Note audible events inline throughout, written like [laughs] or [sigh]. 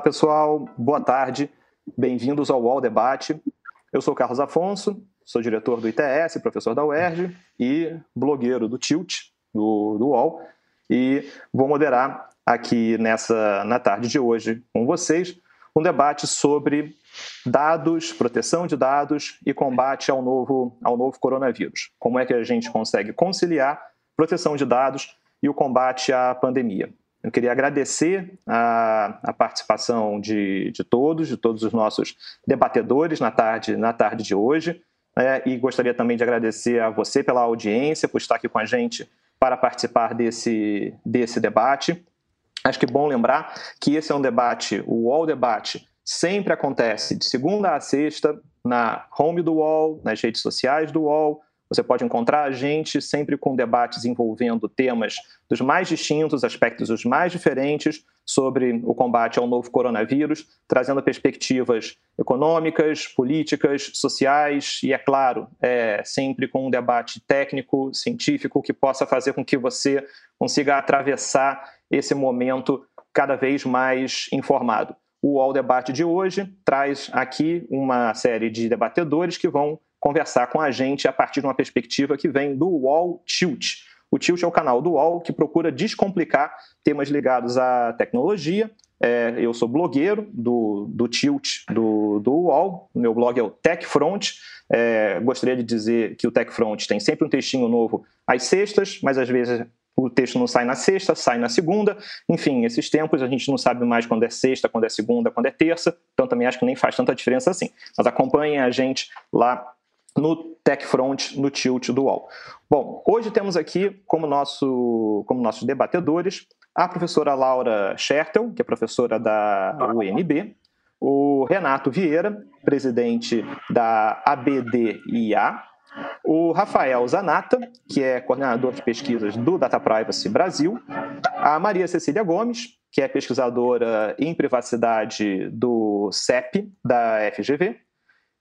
Olá, pessoal. Boa tarde. Bem-vindos ao UOL Debate. Eu sou Carlos Afonso, sou diretor do ITS, professor da UERJ e blogueiro do Tilt, do, do UOL. E vou moderar aqui nessa na tarde de hoje com vocês um debate sobre dados, proteção de dados e combate ao novo, ao novo coronavírus. Como é que a gente consegue conciliar proteção de dados e o combate à pandemia. Eu queria agradecer a, a participação de, de, todos, de todos os nossos debatedores na tarde, na tarde de hoje. Né, e gostaria também de agradecer a você pela audiência, por estar aqui com a gente para participar desse, desse debate. Acho que é bom lembrar que esse é um debate, o UOL Debate, sempre acontece de segunda a sexta na home do UOL, nas redes sociais do UOL, você pode encontrar a gente sempre com debates envolvendo temas dos mais distintos, aspectos dos mais diferentes sobre o combate ao novo coronavírus, trazendo perspectivas econômicas, políticas, sociais e, é claro, é, sempre com um debate técnico, científico, que possa fazer com que você consiga atravessar esse momento cada vez mais informado. O UOL Debate de hoje traz aqui uma série de debatedores que vão conversar com a gente a partir de uma perspectiva que vem do UOL Tilt. O Tilt é o canal do UOL que procura descomplicar temas ligados à tecnologia. É, eu sou blogueiro do, do Tilt do, do UOL, meu blog é o TechFront. É, gostaria de dizer que o TechFront tem sempre um textinho novo às sextas, mas às vezes o texto não sai na sexta, sai na segunda. Enfim, esses tempos a gente não sabe mais quando é sexta, quando é segunda, quando é terça, então também acho que nem faz tanta diferença assim. Mas acompanhem a gente lá no TechFront, no Tilt do UOL. Bom, hoje temos aqui como, nosso, como nossos debatedores a professora Laura Schertel, que é professora da UNB, o Renato Vieira, presidente da ABDIA, o Rafael Zanata, que é coordenador de pesquisas do Data Privacy Brasil, a Maria Cecília Gomes, que é pesquisadora em privacidade do CEP, da FGV,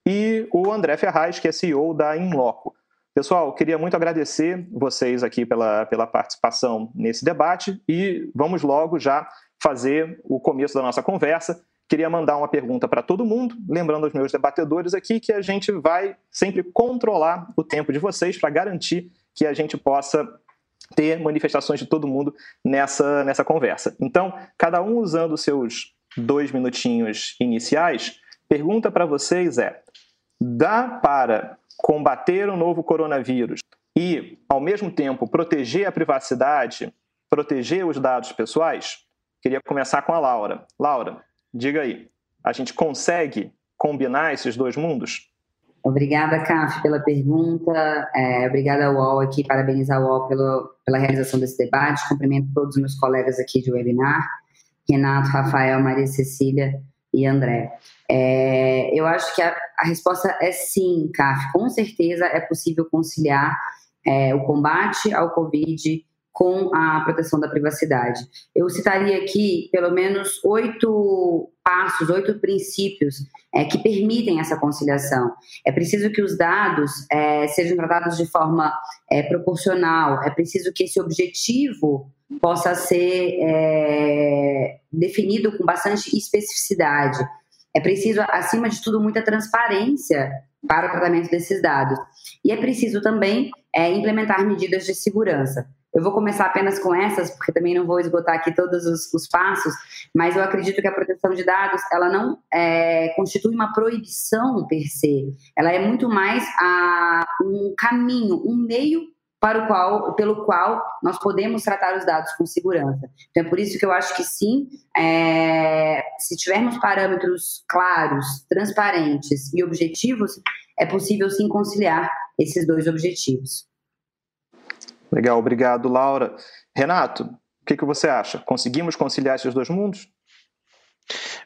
e o André Ferraz, que é CEO da Inloco. Pessoal, queria muito agradecer vocês aqui pela, pela participação nesse debate e vamos logo já fazer o começo da nossa conversa. Queria mandar uma pergunta para todo mundo, lembrando aos meus debatedores aqui que a gente vai sempre controlar o tempo de vocês para garantir que a gente possa ter manifestações de todo mundo nessa, nessa conversa. Então, cada um usando seus dois minutinhos iniciais, pergunta para vocês é: dá para combater o novo coronavírus e, ao mesmo tempo, proteger a privacidade, proteger os dados pessoais? Queria começar com a Laura. Laura, diga aí, a gente consegue combinar esses dois mundos? Obrigada, Caf, pela pergunta. É, obrigada ao UOL aqui, parabenizar o UOL pelo, pela realização desse debate. Cumprimento todos os meus colegas aqui de webinar, Renato, Rafael, Maria Cecília e André. É, eu acho que a, a, resposta é sim, CAF. Com certeza é possível conciliar é, o combate ao Covid com a proteção da privacidade. Eu citaria aqui pelo menos oito passos, oito princípios é, que permitem essa conciliação. É preciso que os dados é, sejam tratados de forma é, proporcional, é preciso que esse objetivo possa ser é, definido com bastante especificidade. É preciso, acima de tudo, muita transparência para o tratamento desses dados. E é preciso também é, implementar medidas de segurança. Eu vou começar apenas com essas, porque também não vou esgotar aqui todos os, os passos, mas eu acredito que a proteção de dados, ela não é, constitui uma proibição per se, ela é muito mais a, um caminho, um meio para o qual, pelo qual nós podemos tratar os dados com segurança. Então, é por isso que eu acho que sim, é, se tivermos parâmetros claros, transparentes e objetivos, é possível sim conciliar esses dois objetivos. Legal, obrigado, Laura. Renato, o que, que você acha? Conseguimos conciliar esses dois mundos?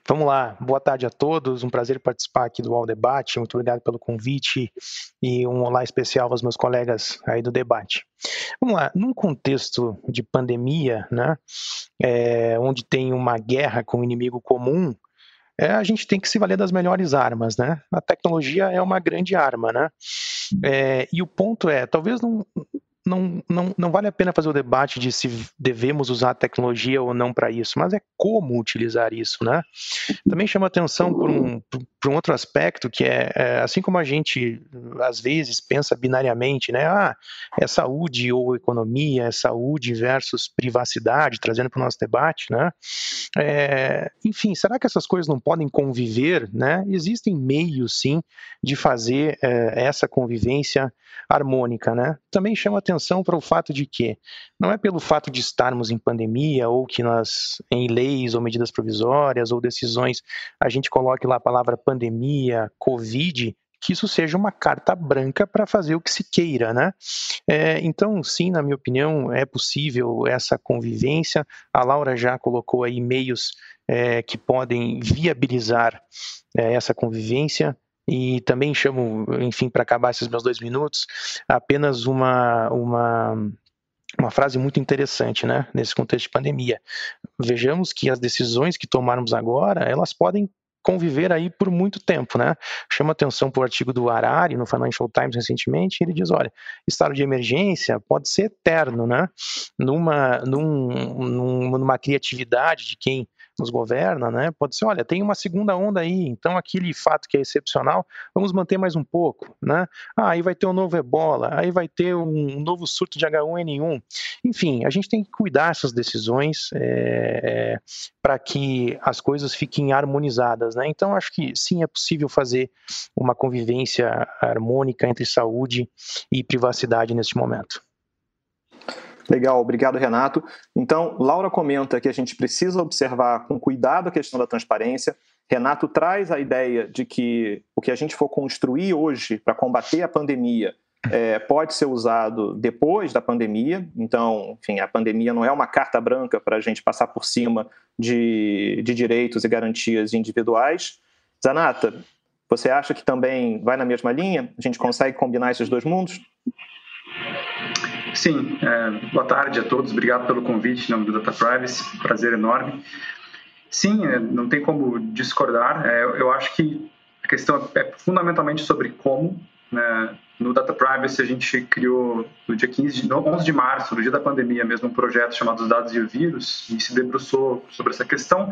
Vamos lá, boa tarde a todos, um prazer participar aqui do All Debate, muito obrigado pelo convite e um olá especial aos meus colegas aí do debate. Vamos lá, num contexto de pandemia, né, é, onde tem uma guerra com um inimigo comum, é, a gente tem que se valer das melhores armas, né? A tecnologia é uma grande arma, né? É, e o ponto é, talvez não, não, não, não vale a pena fazer o debate de se devemos usar a tecnologia ou não para isso, mas é como utilizar isso, né? Também chama atenção por um, por um outro aspecto que é, é, assim como a gente às vezes pensa binariamente, né? Ah, é saúde ou economia, é saúde versus privacidade, trazendo para o nosso debate, né? É, enfim, será que essas coisas não podem conviver, né? Existem meios, sim, de fazer é, essa convivência harmônica, né? Também chama atenção para o fato de que não é pelo fato de estarmos em pandemia ou que nós em leis ou medidas provisórias ou decisões a gente coloque lá a palavra pandemia, covid, que isso seja uma carta branca para fazer o que se queira, né? É, então, sim, na minha opinião, é possível essa convivência. A Laura já colocou aí meios é, que podem viabilizar é, essa convivência. E também chamo, enfim, para acabar esses meus dois minutos, apenas uma, uma, uma frase muito interessante, né, nesse contexto de pandemia. Vejamos que as decisões que tomarmos agora, elas podem conviver aí por muito tempo, né? Chama atenção para o artigo do Harari no Financial Times recentemente, ele diz, olha, estado de emergência pode ser eterno, né? Numa, num, numa criatividade de quem nos governa, né? Pode ser, olha, tem uma segunda onda aí, então aquele fato que é excepcional, vamos manter mais um pouco, né? Ah, aí vai ter um novo ebola, aí vai ter um novo surto de H1N1. Enfim, a gente tem que cuidar dessas decisões é, é, para que as coisas fiquem harmonizadas, né? Então, acho que sim, é possível fazer uma convivência harmônica entre saúde e privacidade neste momento. Legal, obrigado, Renato. Então, Laura comenta que a gente precisa observar com cuidado a questão da transparência. Renato traz a ideia de que o que a gente for construir hoje para combater a pandemia é, pode ser usado depois da pandemia. Então, enfim, a pandemia não é uma carta branca para a gente passar por cima de, de direitos e garantias individuais. Zanata, você acha que também vai na mesma linha? A gente consegue combinar esses dois mundos? Sim, é, boa tarde a todos, obrigado pelo convite em nome do Data Privacy, prazer enorme. Sim, é, não tem como discordar, é, eu acho que a questão é fundamentalmente sobre como. Né? No Data Privacy a gente criou no dia 15 de, 11 de março, no dia da pandemia mesmo, um projeto chamado Os Dados e o Vírus, e se debruçou sobre essa questão,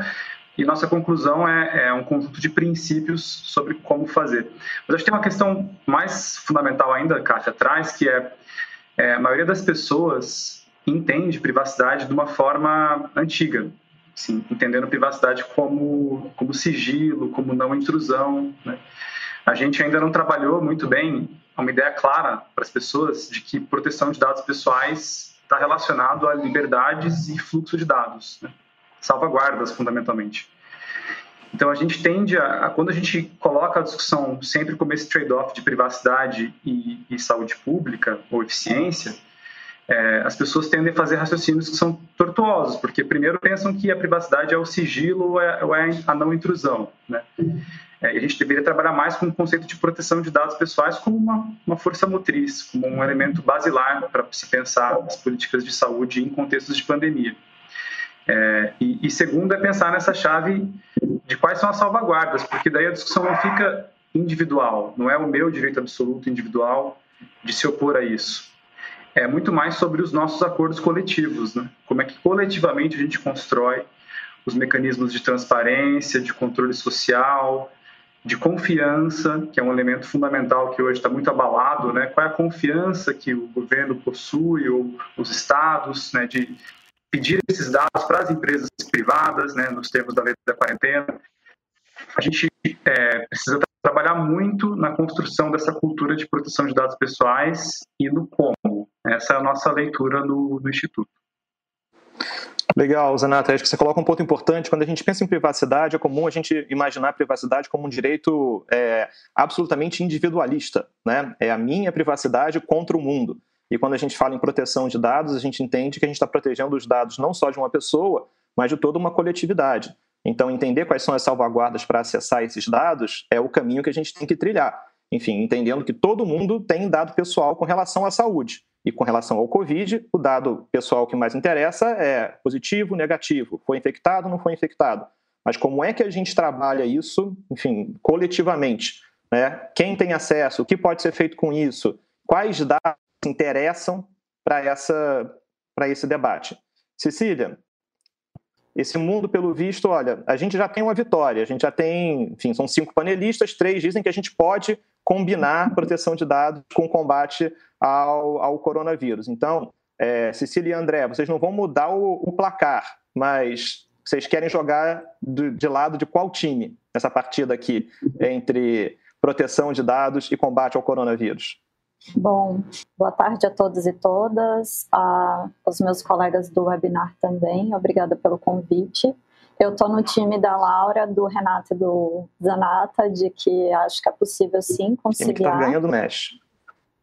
e nossa conclusão é, é, um conjunto de princípios sobre como fazer. Mas acho que tem uma questão mais fundamental ainda, Kátia, atrás, que é é, a maioria das pessoas entende privacidade de uma forma antiga, assim, entendendo privacidade como, como sigilo, como não intrusão. Né? A gente ainda não trabalhou muito bem uma ideia clara para as pessoas de que proteção de dados pessoais está relacionado a liberdades e fluxo de dados, né? salvaguardas fundamentalmente. Então a gente tende a, a, quando a gente coloca a discussão sempre como esse trade-off de privacidade e, e, saúde pública ou eficiência, é, as pessoas tendem a fazer raciocínios que são tortuosos, porque primeiro pensam que a privacidade é o sigilo ou é, ou é a não intrusão, né? É, a gente deveria trabalhar mais com o conceito de proteção de dados pessoais como uma, uma força motriz, como um elemento basilar para se pensar as políticas de saúde em contextos de pandemia. É, e, e, segundo é pensar nessa chave de quais são as salvaguardas, porque daí a discussão não fica individual, não é o meu direito absoluto individual de se opor a isso. É muito mais sobre os nossos acordos coletivos, né? Como é que coletivamente a gente constrói os mecanismos de transparência, de controle social, de confiança, que é um elemento fundamental que hoje está muito abalado, né? Qual é a confiança que o governo possui ou os estados, né? De pedir esses dados para as empresas privadas, né, nos termos da lei da quarentena. A gente é, precisa trabalhar muito na construção dessa cultura de proteção de dados pessoais e no como. Essa é a nossa leitura no, no Instituto. Legal, Zanata. Acho que você coloca um ponto importante. Quando a gente pensa em privacidade, é comum a gente imaginar a privacidade como um direito é, absolutamente individualista. Né? É a minha privacidade contra o mundo. E quando a gente fala em proteção de dados, a gente entende que a gente está protegendo os dados não só de uma pessoa, mas de toda uma coletividade. Então, entender quais são as salvaguardas para acessar esses dados é o caminho que a gente tem que trilhar. Enfim, entendendo que todo mundo tem dado pessoal com relação à saúde. E com relação ao Covid, o dado pessoal que mais interessa é positivo, negativo, foi infectado, não foi infectado. Mas como é que a gente trabalha isso, enfim, coletivamente? Né? Quem tem acesso? O que pode ser feito com isso? Quais dados interessam para esse debate. Cecília, esse mundo, pelo visto, olha, a gente já tem uma vitória, a gente já tem, enfim, são cinco panelistas, três dizem que a gente pode combinar proteção de dados com combate ao, ao coronavírus. Então, é, Cecília e André, vocês não vão mudar o, o placar, mas vocês querem jogar de, de lado de qual time nessa partida aqui entre proteção de dados e combate ao coronavírus? Bom, boa tarde a todos e todas, a, os meus colegas do webinar também, obrigada pelo convite. Eu estou no time da Laura, do Renato e do Zanata, de que acho que é possível sim conciliar. O time que está ganhando mexe.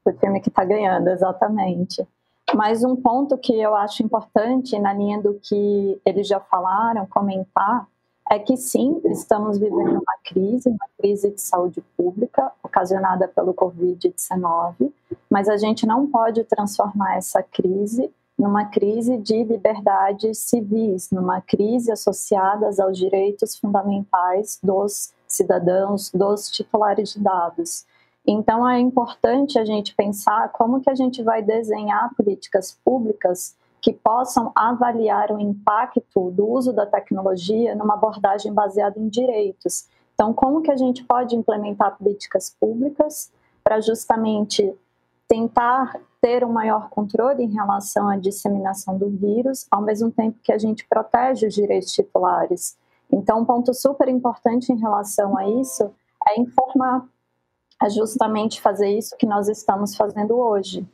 O time que está ganhando, exatamente. Mas um ponto que eu acho importante, na linha do que eles já falaram, comentar, é que sim, estamos vivendo uma crise, uma crise de saúde pública ocasionada pelo Covid-19, mas a gente não pode transformar essa crise numa crise de liberdades civis, numa crise associada aos direitos fundamentais dos cidadãos, dos titulares de dados. Então é importante a gente pensar como que a gente vai desenhar políticas públicas que possam avaliar o impacto do uso da tecnologia numa abordagem baseada em direitos. Então, como que a gente pode implementar políticas públicas para justamente tentar ter um maior controle em relação à disseminação do vírus, ao mesmo tempo que a gente protege os direitos titulares. Então, um ponto super importante em relação a isso é informar, é justamente fazer isso que nós estamos fazendo hoje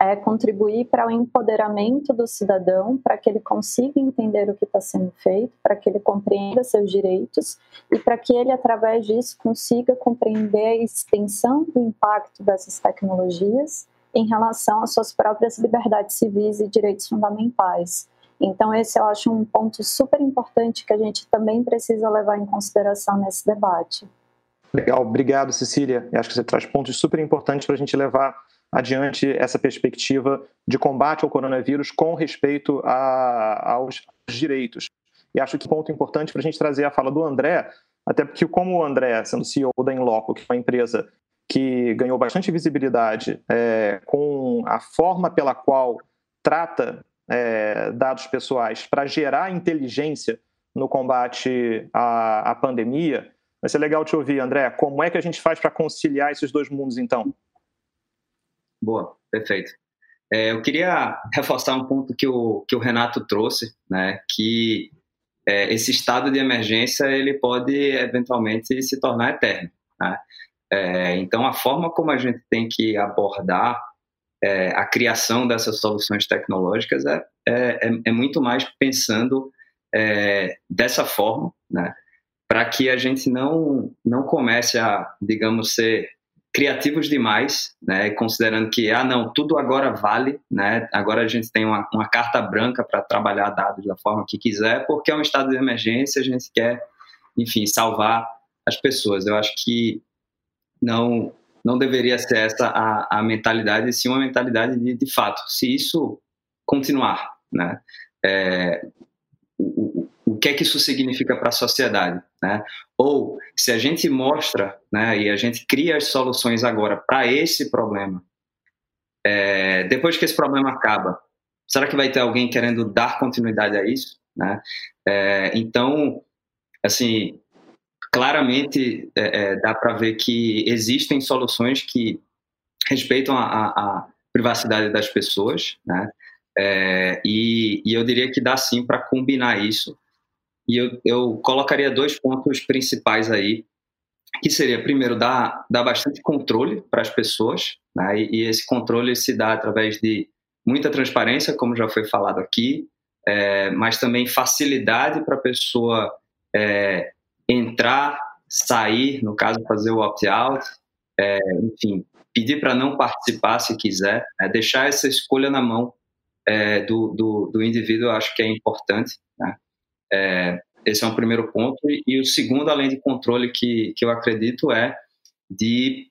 é contribuir para o empoderamento do cidadão, para que ele consiga entender o que está sendo feito, para que ele compreenda seus direitos e para que ele, através disso, consiga compreender a extensão do impacto dessas tecnologias em relação às suas próprias liberdades civis e direitos fundamentais. Então, esse eu acho um ponto super importante que a gente também precisa levar em consideração nesse debate. Legal, obrigado, Cecília. Eu acho que você traz pontos super importantes para a gente levar adiante essa perspectiva de combate ao coronavírus com respeito a, aos direitos. E acho que ponto importante para a gente trazer a fala do André, até porque como o André, sendo CEO da Inloco, que é uma empresa que ganhou bastante visibilidade é, com a forma pela qual trata é, dados pessoais para gerar inteligência no combate à, à pandemia, vai ser legal te ouvir, André. Como é que a gente faz para conciliar esses dois mundos, então? Boa, perfeito. É, eu queria reforçar um ponto que o, que o Renato trouxe, né, que é, esse estado de emergência ele pode eventualmente se tornar eterno. Né? É, então, a forma como a gente tem que abordar é, a criação dessas soluções tecnológicas é, é, é, muito mais pensando dessa forma, né? para que a gente não, não comece a, digamos, ser criativos demais, né, considerando que, ah, não, tudo agora vale, né, agora a gente tem uma, uma carta branca para trabalhar dados da forma que quiser, porque é um estado de emergência, a gente quer, enfim, salvar as pessoas. Eu acho que não não deveria ser essa a, a mentalidade, sim uma mentalidade de, de fato, se isso continuar, né, é, o que é que isso significa para a sociedade, né? Ou se a gente mostra, né, e a gente cria as soluções agora para esse problema, é, depois que esse problema acaba, será que vai ter alguém querendo dar continuidade a isso, né? É, então, assim, claramente é, é dá para ver que existem soluções que respeitam a, a, a privacidade das pessoas, né? É, e, e, eu diria que dá sim para combinar isso e eu, eu colocaria dois pontos principais aí, que seria, primeiro, dar, dar bastante controle para as pessoas, né? e, e, esse controle se dá através de muita transparência, como já foi falado aqui, é, mas também facilidade para a pessoa é, entrar, sair, no caso, fazer o opt-out, é, enfim, pedir para não participar se quiser, né? deixar essa escolha na mão é, do, do, do indivíduo, eu acho que é importante. Né? É, esse é um primeiro ponto. E, e, o segundo, além de controle, que, que eu acredito, é de,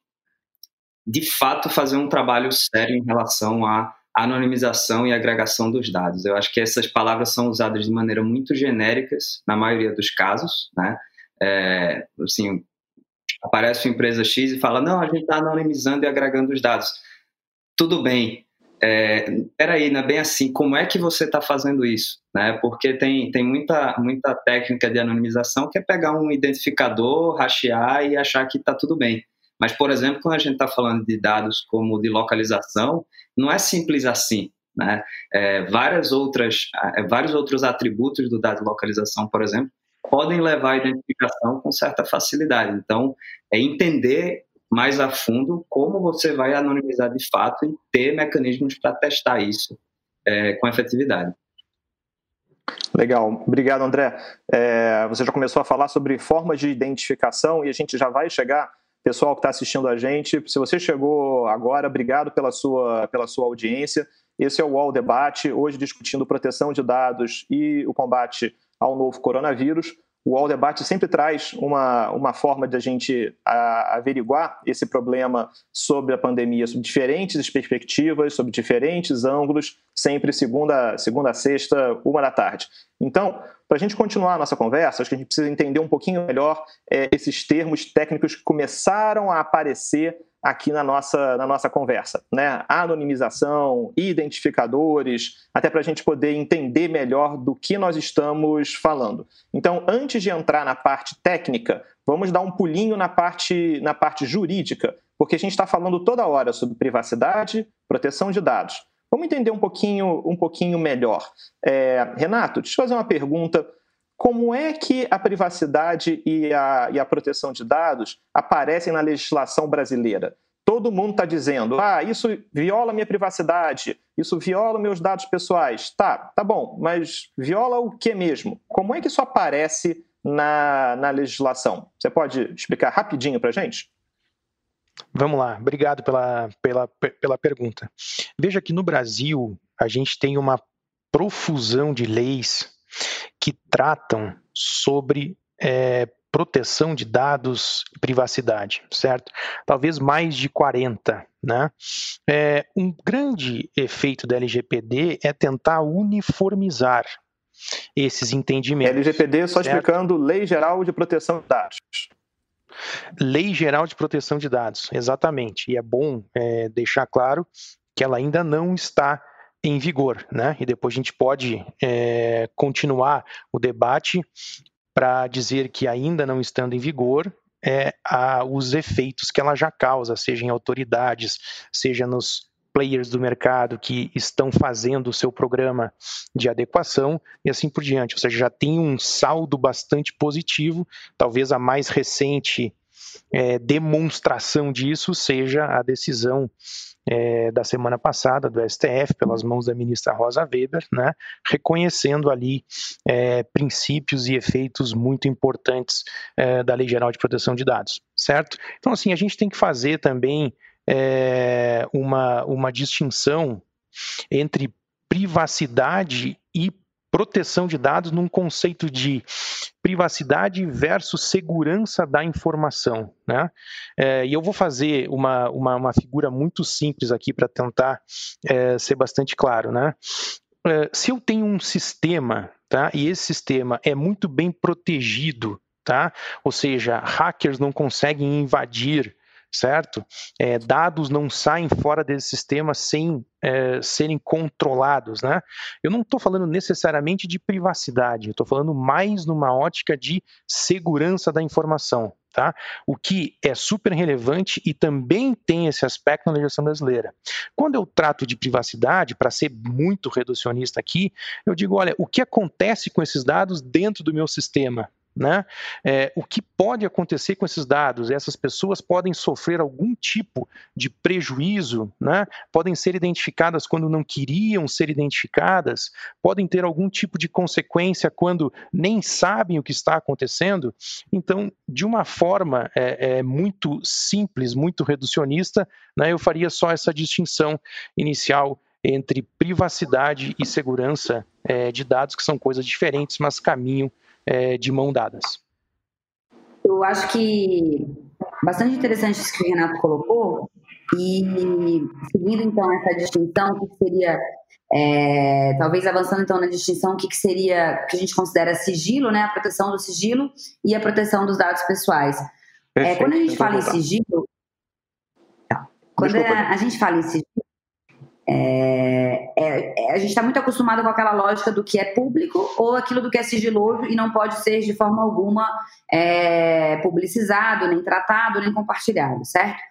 de fato, fazer um trabalho sério em relação à anonimização e agregação dos dados. Eu acho que essas palavras são usadas de maneira muito genéricas, na maioria dos casos. Né? É, assim, aparece uma empresa X e fala: não, a gente está anonimizando e agregando os dados. Tudo bem, é, peraí, não é bem assim, como é que você está fazendo isso? Né? Porque tem, tem muita, muita técnica de anonimização que é pegar um identificador, rastear e achar que está tudo bem. Mas, por exemplo, quando a gente está falando de dados como de localização, não é simples assim. Né? É, várias outras, é, vários outros atributos do dado de localização, por exemplo, podem levar à identificação com certa facilidade. Então, é entender mais a fundo como você vai anonimizar de fato e ter mecanismos para testar isso é, com efetividade. Legal, obrigado André. É, você já começou a falar sobre formas de identificação e a gente já vai chegar, pessoal que está assistindo a gente, se você chegou agora, obrigado pela sua, pela sua audiência. Esse é o UOL Debate, hoje discutindo proteção de dados e o combate ao novo coronavírus o All Debate sempre traz uma, uma forma de a gente a, averiguar esse problema sobre a pandemia, sob diferentes perspectivas, sob diferentes ângulos, sempre segunda, segunda a sexta, uma da tarde. Então, para a gente continuar a nossa conversa, acho que a gente precisa entender um pouquinho melhor é, esses termos técnicos que começaram a aparecer aqui na nossa, na nossa conversa, né? Anonimização, identificadores, até para a gente poder entender melhor do que nós estamos falando. Então, antes de entrar na parte técnica, vamos dar um pulinho na parte, na parte jurídica, porque a gente está falando toda hora sobre privacidade, proteção de dados. Vamos entender um pouquinho, um pouquinho melhor. É, Renato, deixa eu fazer uma pergunta como é que a privacidade e a, e a proteção de dados aparecem na legislação brasileira? Todo mundo está dizendo, ah, isso viola minha privacidade, isso viola meus dados pessoais. Tá, tá bom, mas viola o que mesmo? Como é que isso aparece na, na legislação? Você pode explicar rapidinho para gente? Vamos lá, obrigado pela, pela, pela pergunta. Veja que no Brasil a gente tem uma profusão de leis que tratam sobre é, proteção de dados e privacidade, certo? Talvez mais de 40, né? É, um grande efeito da LGPD é tentar uniformizar esses entendimentos. LGPD, só certo? explicando, Lei Geral de Proteção de Dados. Lei Geral de Proteção de Dados, exatamente. E é bom é, deixar claro que ela ainda não está em vigor, né? E depois a gente pode é, continuar o debate para dizer que ainda não estando em vigor, é, a, os efeitos que ela já causa, seja em autoridades, seja nos players do mercado que estão fazendo o seu programa de adequação e assim por diante. Ou seja, já tem um saldo bastante positivo, talvez a mais recente é, demonstração disso seja a decisão é, da semana passada do STF, pelas mãos da ministra Rosa Weber, né, reconhecendo ali é, princípios e efeitos muito importantes é, da Lei Geral de Proteção de Dados, certo? Então, assim, a gente tem que fazer também é, uma, uma distinção entre privacidade e proteção de dados num conceito de privacidade versus segurança da informação. Né? É, e eu vou fazer uma, uma, uma, figura muito simples aqui para tentar é, ser bastante claro. Né? É, se eu tenho um sistema tá, e esse sistema é muito bem protegido, tá? ou seja, hackers não conseguem invadir certo? É, dados não saem fora desse sistema sem é, serem controlados, né? Eu não estou falando necessariamente de privacidade, eu estou falando mais numa ótica de segurança da informação, tá? O que é super relevante e também tem esse aspecto na legislação brasileira. Quando eu trato de privacidade, para ser muito reducionista aqui, eu digo, olha, o que acontece com esses dados dentro do meu sistema? Né? É, o que pode acontecer com esses dados? Essas pessoas podem sofrer algum tipo de prejuízo, né? podem ser identificadas quando não queriam ser identificadas, podem ter algum tipo de consequência quando nem sabem o que está acontecendo. Então, de uma forma é, é muito simples, muito reducionista, né? eu faria só essa distinção inicial entre privacidade e segurança é, de dados, que são coisas diferentes, mas caminham é, de mão dadas. Eu acho que bastante interessante isso que o Renato colocou, e seguindo então essa distinção, o que seria, é, talvez avançando então na distinção, o que, seria, que a gente considera sigilo, né, a proteção do sigilo e a proteção dos dados pessoais. É, quando a gente fala voltar. em sigilo, tá. quando Desculpa, a, a, gente fala em sigilo, é, é, é, a gente está muito acostumado com aquela lógica do que é público ou aquilo do que é sigiloso e não pode ser de forma alguma é, publicizado, nem tratado, nem compartilhado, certo?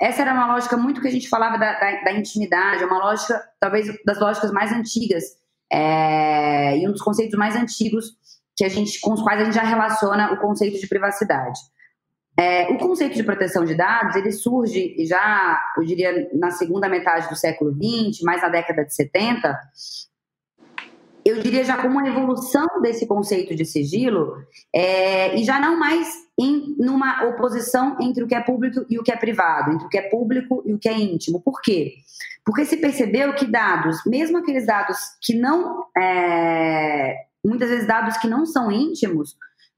Essa era uma lógica muito que a gente falava da, da, da intimidade, é uma lógica, talvez, das lógicas mais antigas é, e um dos conceitos mais antigos que a gente, com os quais a gente já relaciona o conceito de privacidade. É, o conceito de proteção de dados ele surge já, eu diria, na segunda metade do século XX, mais na década de 70. Eu diria já como uma evolução desse conceito de sigilo é, e já não mais em numa oposição entre o que é público e o que é privado, entre o que é público e o que é íntimo. Por quê? Porque se percebeu que dados, mesmo aqueles dados que não, é, muitas vezes dados que não são íntimos,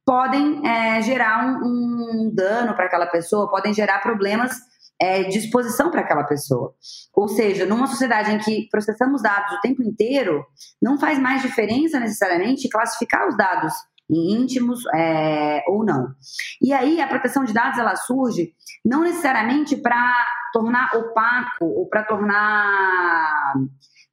podem é, gerar um, um dano para aquela pessoa, podem gerar problemas é, de exposição para aquela pessoa. Ou seja, numa sociedade em que processamos dados o tempo inteiro, não faz mais diferença necessariamente classificar os dados em íntimos é, ou não. E aí a proteção de dados ela surge não necessariamente para tornar opaco ou para tornar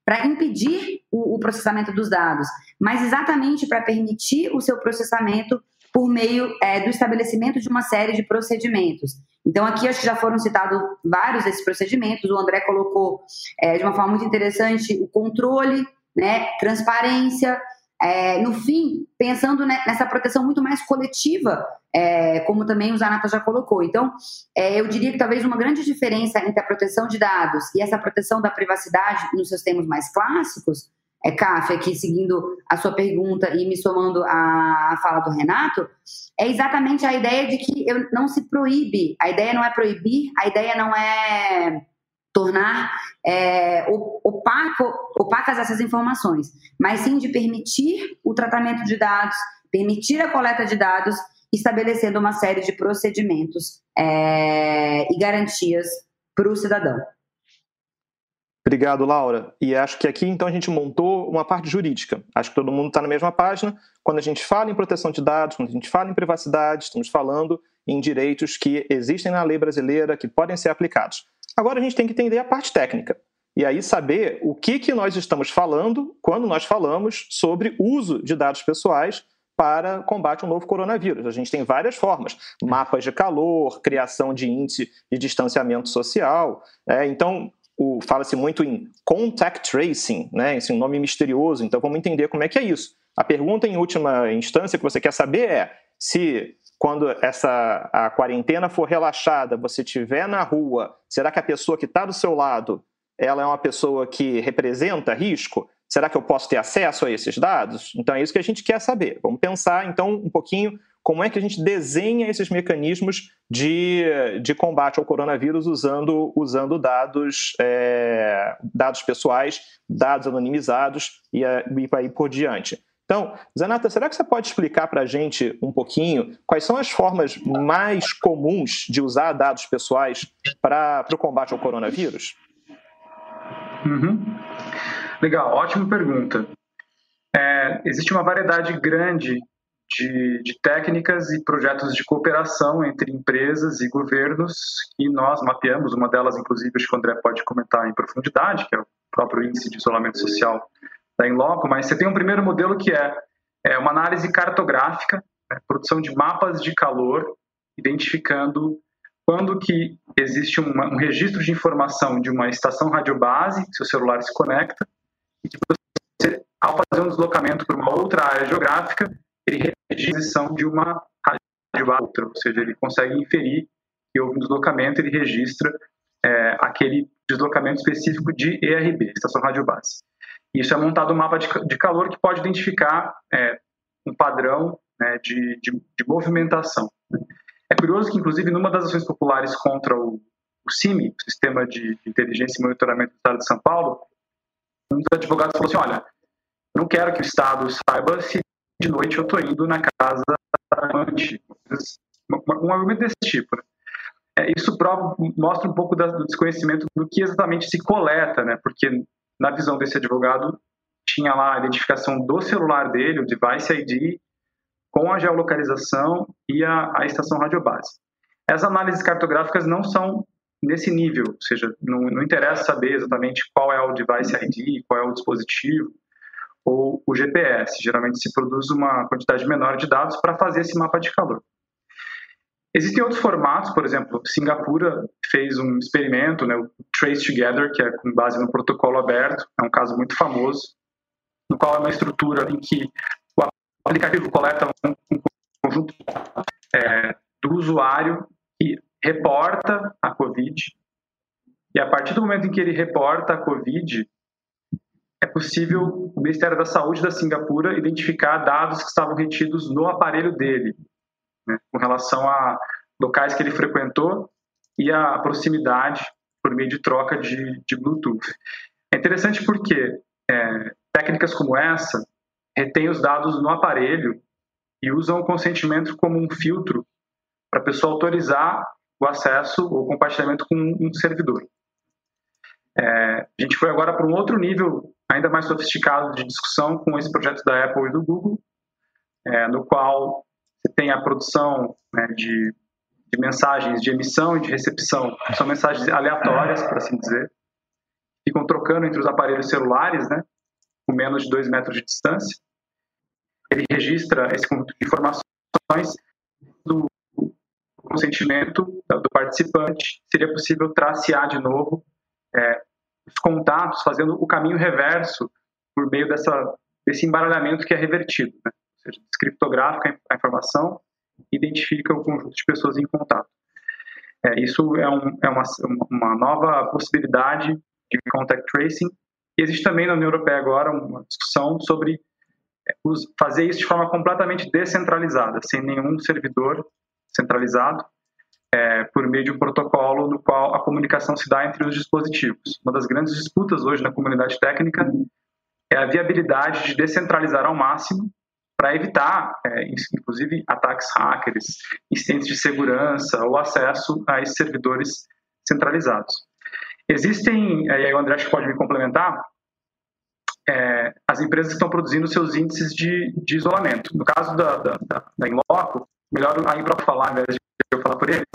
para impedir o, o, processamento dos dados, mas exatamente para permitir o seu processamento por meio é, do estabelecimento de uma série de procedimentos. Então, aqui acho que já foram citados vários desses procedimentos. O André colocou é, de uma forma muito interessante o controle, né, transparência. É, no fim, pensando nessa proteção muito mais coletiva, é, como também o Zanata já colocou. Então, é, eu diria que talvez uma grande diferença entre a proteção de dados e essa proteção da privacidade nos seus termos mais clássicos é, CAF, aqui seguindo a sua pergunta e me somando à fala do Renato, é exatamente a ideia de que eu, não se proíbe, a ideia não é proibir, a ideia não é tornar é, opaco, opacas essas informações, mas sim de permitir o tratamento de dados, permitir a coleta de dados, estabelecendo uma série de procedimentos é, e garantias para o cidadão. Obrigado, Laura. E acho que aqui, então, a gente montou uma parte jurídica. Acho que todo mundo está na mesma página. Quando a gente fala em proteção de dados, quando a gente fala em privacidade, estamos falando em direitos que existem na lei brasileira, que podem ser aplicados. Agora a gente tem que entender a parte técnica. E aí saber o que, que nós estamos falando quando nós falamos sobre uso de dados pessoais para combate ao novo coronavírus. A gente tem várias formas: mapas de calor, criação de índice de distanciamento social. É, então, fala-se muito em contact tracing, né? Esse é um nome misterioso, então vamos entender como é que é isso. A pergunta em última instância que você quer saber é se quando essa a quarentena for relaxada, você estiver na rua, será que a pessoa que está do seu lado ela é uma pessoa que representa risco? Será que eu posso ter acesso a esses dados? Então é isso que a gente quer saber. Vamos pensar então um pouquinho como é que a gente desenha esses mecanismos de, de combate ao coronavírus usando, usando dados, é, dados pessoais, dados anonimizados e, e aí por diante. Então, Zanata, será que você pode explicar para a gente um pouquinho quais são as formas mais comuns de usar dados pessoais para o combate ao coronavírus? Uhum. Legal, ótima pergunta. É, existe uma variedade grande de, de, técnicas e projetos de cooperação entre empresas e governos que nós mapeamos, uma delas, inclusive, acho que o André pode comentar em profundidade, que é o próprio índice de isolamento social da Inloco, mas você tem um primeiro modelo que é, é uma análise cartográfica, né, produção de mapas de calor, identificando quando que existe uma, um registro de informação de uma estação radiobase, seu celular se conecta, e que você, ao fazer um deslocamento para uma outra área geográfica, ele posição de uma rádio a outra, ou seja, ele consegue inferir que houve um deslocamento, ele registra é, aquele deslocamento específico de ERB, Estação Rádio Base. Isso é montado um mapa de, de calor que pode identificar é, um padrão né, de, de, de, movimentação. É curioso que, inclusive, numa das ações populares contra o, o CIMI, o Sistema de Inteligência e Monitoramento do Estado de São Paulo, um dos advogados falou assim, olha, não quero que o Estado saiba se de noite eu estou indo na casa amante. Um argumento desse tipo. Né? É, isso prova, mostra um pouco da, do desconhecimento do que exatamente se coleta, né? porque na visão desse advogado tinha lá a identificação do celular dele, o device ID, com a geolocalização e a, a estação radiobase. As análises cartográficas não são nesse nível, ou seja, não, não interessa saber exatamente qual é o device ID, qual é o dispositivo, ou o GPS. Geralmente se produz uma quantidade menor de dados para fazer esse mapa de calor. Existem outros formatos, por exemplo, Singapura fez um experimento, né, o Trace Together, que é com base no protocolo aberto, é um caso muito famoso, no qual é uma estrutura em que o aplicativo coleta um, conjunto é, do usuário que reporta a COVID, e a partir do momento em que ele reporta a COVID, é possível o Ministério da Saúde da Singapura identificar dados que estavam retidos no aparelho dele, né, com relação a locais que ele frequentou e a proximidade por meio de troca de, de Bluetooth. É interessante porque é, técnicas como essa retêm os dados no aparelho e usam o consentimento como um filtro para a pessoa autorizar o acesso ou compartilhamento com um servidor. É, a gente foi agora para um outro nível ainda mais sofisticado de discussão com esse projeto da Apple e do Google, é, no qual você tem a produção né, de, de, mensagens de emissão e de recepção, são mensagens aleatórias, por assim dizer, ficam trocando entre os aparelhos celulares, né, com menos de dois metros de distância. Ele registra esse conjunto de informações do consentimento do participante, seria possível tracear de novo é, os contatos, fazendo o caminho reverso por meio dessa, desse embaralhamento que é revertido. Né? Ou seja, descriptografica a informação identifica o conjunto de pessoas em contato. É, isso é, um, é uma, uma, nova possibilidade de contact tracing. E existe também na União Europeia agora uma discussão sobre é, fazer isso de forma completamente descentralizada, sem nenhum servidor centralizado, é, por meio de um protocolo no qual a comunicação se dá entre os dispositivos. Uma das grandes disputas hoje na comunidade técnica é a viabilidade de descentralizar ao máximo para evitar, é, inclusive, ataques hackers, incidentes de segurança ou acesso a esses servidores centralizados. Existem, é, e aí o André pode me complementar, é, as empresas que estão produzindo seus índices de, de isolamento. No caso da, da, da, da Inloco, melhor aí para falar, ao invés de eu falar por eles,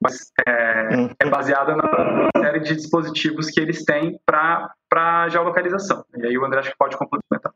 mas é, hum. é baseada na série de dispositivos que eles têm para geolocalização. E aí o André acho que pode complementar.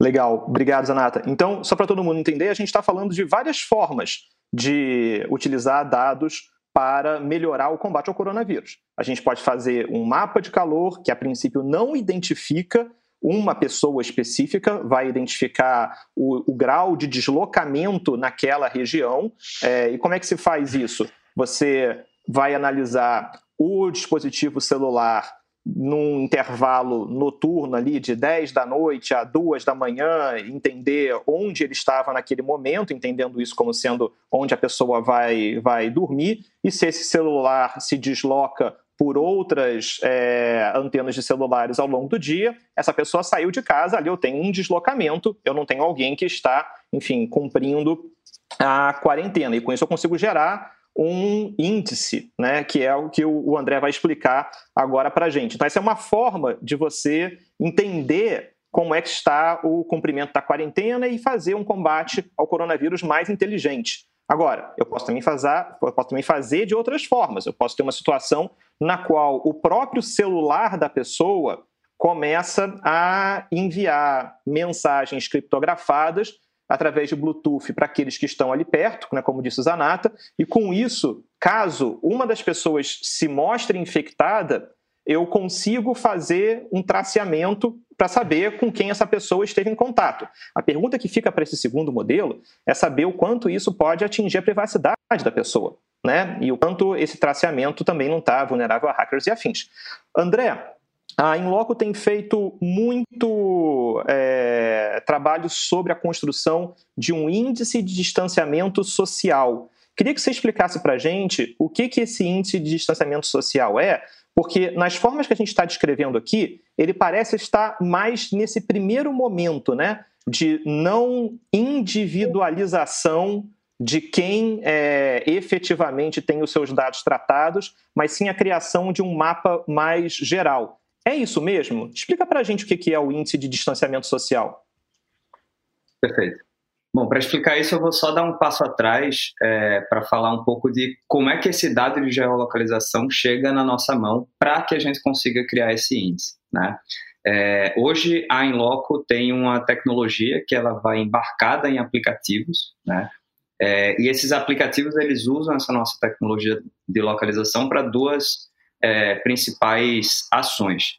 Legal, obrigado, Zanata. Então, só para todo mundo entender, a gente está falando de várias formas de utilizar dados para melhorar o combate ao coronavírus. A gente pode fazer um mapa de calor que, a princípio, não identifica uma pessoa específica, vai identificar o, o grau de deslocamento naquela região. É, e como é que se faz isso? Você vai analisar o dispositivo celular num intervalo noturno ali de 10 da noite a 2 da manhã, entender onde ele estava naquele momento, entendendo isso como sendo onde a pessoa vai, vai dormir, e se esse celular se desloca por outras é, antenas de celulares ao longo do dia, essa pessoa saiu de casa, ali eu tenho um deslocamento, eu não tenho alguém que está, enfim, cumprindo a quarentena. E com isso eu consigo gerar um índice, né, que é o que o André vai explicar agora para a gente. Então, essa é uma forma de você entender como é que está o cumprimento da quarentena e fazer um combate ao coronavírus mais inteligente. Agora, eu posso também fazer, posso também fazer de outras formas. Eu posso ter uma situação na qual o próprio celular da pessoa começa a enviar mensagens criptografadas através de Bluetooth para aqueles que estão ali perto, né, como disse Zanata, e com isso, caso uma das pessoas se mostre infectada, eu consigo fazer um traceamento para saber com quem essa pessoa esteve em contato. A pergunta que fica para esse segundo modelo é saber o quanto isso pode atingir a privacidade da pessoa né? E o quanto esse traceamento também não está vulnerável a hackers e afins. André, a Inloco tem feito muito é, trabalho sobre a construção de um índice de distanciamento social. Queria que você explicasse para a gente o que, que esse índice de distanciamento social é, porque nas formas que a gente está descrevendo aqui, ele parece estar mais nesse primeiro momento, né? De não individualização de quem é, efetivamente tem os seus dados tratados, mas sim a criação de um mapa mais geral. É isso mesmo? Explica para a gente o que é o índice de distanciamento social. Perfeito. Bom, para explicar isso, eu vou só dar um passo atrás é, para falar um pouco de como é que esse dado de geolocalização chega na nossa mão para que a gente consiga criar esse índice. Né? É, hoje, a Inloco tem uma tecnologia que ela vai embarcada em aplicativos, né? É, e esses aplicativos eles usam essa nossa tecnologia de localização para duas é, principais ações.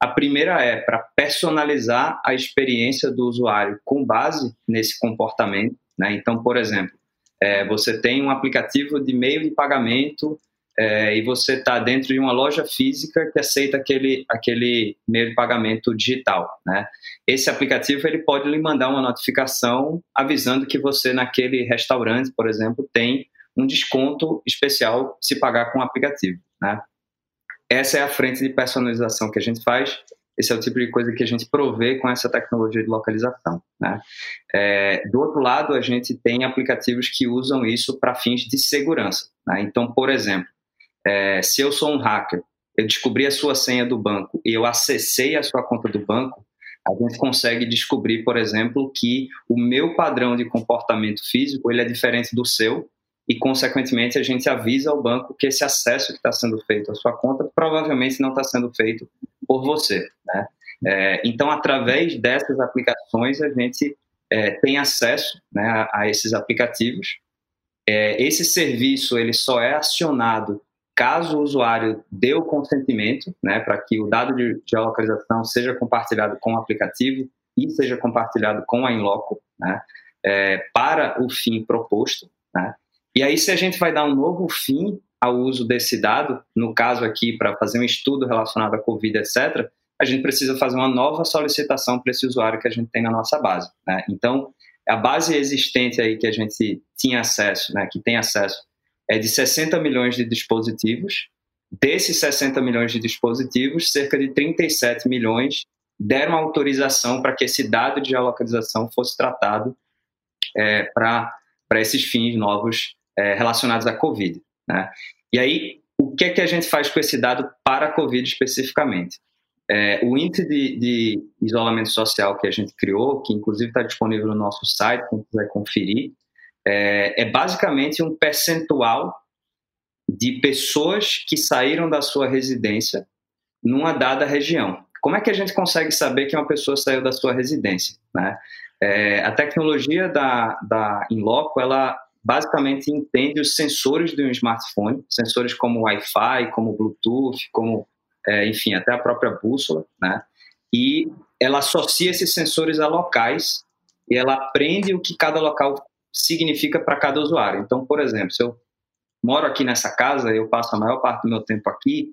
A primeira é para personalizar a experiência do usuário com base nesse comportamento. Né? Então, por exemplo, é, você tem um aplicativo de meio de pagamento é, e você está dentro de uma loja física que aceita aquele, aquele meio de pagamento digital. Né? Esse aplicativo ele pode lhe mandar uma notificação avisando que você naquele restaurante, por exemplo, tem um desconto especial se pagar com o aplicativo. Né? Essa é a frente de personalização que a gente faz. Esse é o tipo de coisa que a gente provê com essa tecnologia de localização. Né? É, do outro lado, a gente tem aplicativos que usam isso para fins de segurança. Né? Então, por exemplo, é, se eu sou um hacker, eu descobri a sua senha do banco e eu acessei a sua conta do banco, a gente consegue descobrir, por exemplo, que o meu padrão de comportamento físico ele é diferente do seu e, consequentemente, a gente avisa ao banco que esse acesso que está sendo feito à sua conta provavelmente não está sendo feito por você. Né? É, então, através dessas aplicações, a gente é, tem acesso né, a, a, esses aplicativos. É, esse serviço ele só é acionado caso o usuário dê o consentimento, né, para que o dado de geolocalização seja compartilhado com o aplicativo e seja compartilhado com a Inloco, né, é, para o fim proposto. Né. E aí, se a gente vai dar um novo fim ao uso desse dado, no caso aqui, para fazer um estudo relacionado à Covid, etc., a gente precisa fazer uma nova solicitação para esse usuário que a gente tem na nossa base. Né? Então, a base existente aí que a gente tinha acesso, né, que tem acesso, é de 60 milhões de dispositivos. Desses 60 milhões de dispositivos, cerca de 37 milhões deram autorização para que esse dado de geolocalização fosse tratado é, para esses fins novos é, relacionados à Covid. Né? E aí, o que é que a gente faz com esse dado para a Covid especificamente? É, o índice de, de, isolamento social que a gente criou, que inclusive está disponível no nosso site, quem quiser conferir, é, é, basicamente um percentual de pessoas que saíram da sua residência numa dada região. Como é que a gente consegue saber que uma pessoa saiu da sua residência? Né? É, a tecnologia da, da Inloco, ela basicamente entende os sensores de um smartphone, sensores como Wi-Fi, como Bluetooth, como, é, enfim, até a própria bússola, né? E ela associa esses sensores a locais e ela aprende o que cada local significa para cada usuário. Então, por exemplo, se eu moro aqui nessa casa, eu passo a maior parte do meu tempo aqui,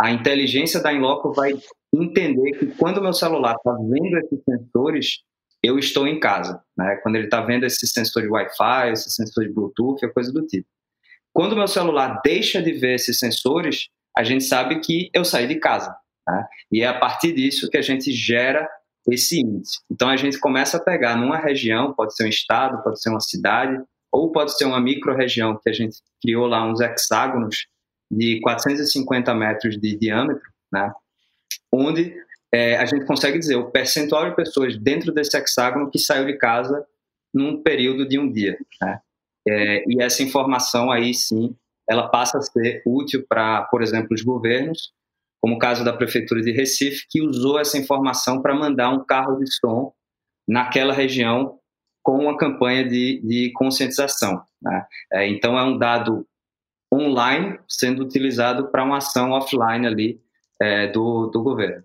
a inteligência da Inloco vai entender que quando o meu celular está vendo esses sensores, eu estou em casa, né? Quando ele está vendo esse sensor de Wi-Fi, esse sensor de Bluetooth, é coisa do tipo. Quando o meu celular deixa de ver esses sensores, a gente sabe que eu saí de casa. Né? E é a partir disso que a gente gera esse índice. Então a gente começa a pegar numa região, pode ser um estado, pode ser uma cidade, ou pode ser uma micro-região que a gente criou lá uns hexágonos de 450 metros de diâmetro, né? onde é, a gente consegue dizer o percentual de pessoas dentro desse hexágono que saiu de casa num período de um dia. Né? É, e essa informação aí sim, ela passa a ser útil para, por exemplo, os governos, como o caso da prefeitura de Recife, que usou essa informação para mandar um carro de som naquela região com uma campanha de, de conscientização. Né? É, então é um dado online sendo utilizado para uma ação offline ali é, do, do governo.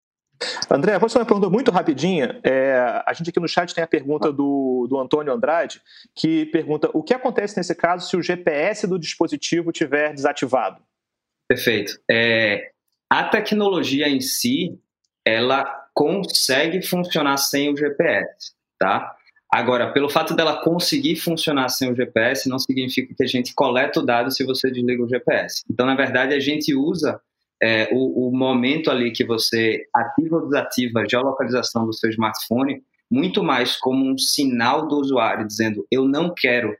André, vou fazer uma pergunta muito rapidinha. É, a gente aqui no chat tem a pergunta do, do Antônio Andrade, que pergunta o que acontece nesse caso se o GPS do dispositivo tiver desativado? Perfeito. É, a tecnologia em si, ela consegue funcionar sem o GPS, tá? Agora, pelo fato dela conseguir funcionar sem o GPS, não significa que a gente coleta o dado se você desliga o GPS. Então, na verdade, a gente usa é, o, o, momento ali que você ativa ou desativa a geolocalização do seu smartphone muito mais como um sinal do usuário dizendo eu não quero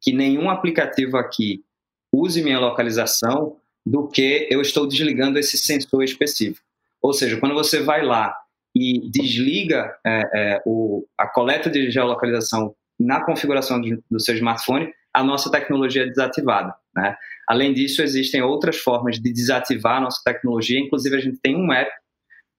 que nenhum aplicativo aqui use minha localização do que eu estou desligando esse sensor específico. Ou seja, quando você vai lá e desliga é, é, o, a coleta de geolocalização na configuração do, do seu smartphone, a nossa tecnologia é desativada. Né? Além disso, existem outras formas de desativar a nossa tecnologia, inclusive a gente tem um app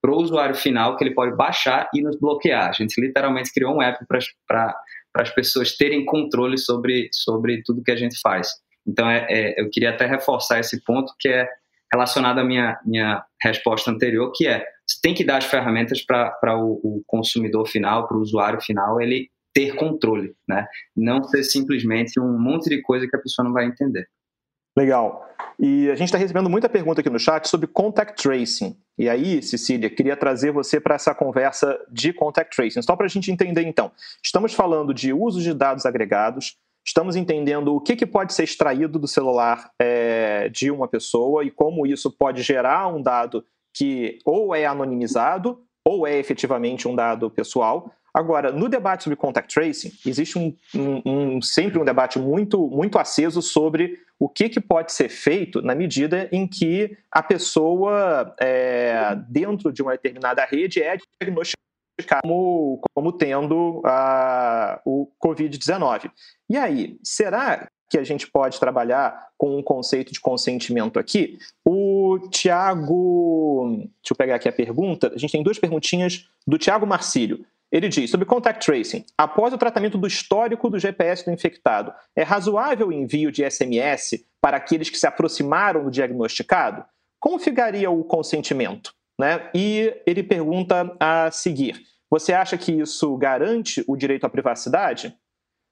para o usuário final que ele pode baixar e nos bloquear. A gente literalmente criou um app para as pessoas terem controle sobre, sobre tudo que a gente faz. Então, é, é, eu queria até reforçar esse ponto que é relacionado à minha, minha resposta anterior, que é você tem que dar as ferramentas para o, o consumidor final, para o usuário final, ele ter controle, né? Não ser simplesmente um monte de coisa que a pessoa não vai entender. Legal. E a gente está recebendo muita pergunta aqui no chat sobre contact tracing. E aí, Cecília, queria trazer você para essa conversa de contact tracing. Só para a gente entender, então. Estamos falando de uso de dados agregados, estamos entendendo o que, que pode ser extraído do celular é, de uma pessoa e como isso pode gerar um dado que ou é anonimizado ou é efetivamente um dado pessoal. Agora, no debate sobre contact tracing, existe um, um, um, sempre um debate muito, muito aceso sobre o que, que pode ser feito na medida em que a pessoa, é, dentro de uma determinada rede, é diagnosticada como, como tendo a, o Covid-19. E aí, será que a gente pode trabalhar com um conceito de consentimento aqui? O Tiago. Deixa eu pegar aqui a pergunta. A gente tem duas perguntinhas do Tiago Marcílio. Ele diz sobre contact tracing: após o tratamento do histórico do GPS do infectado, é razoável o envio de SMS para aqueles que se aproximaram do diagnosticado? Como ficaria o consentimento? Né? E ele pergunta a seguir: você acha que isso garante o direito à privacidade?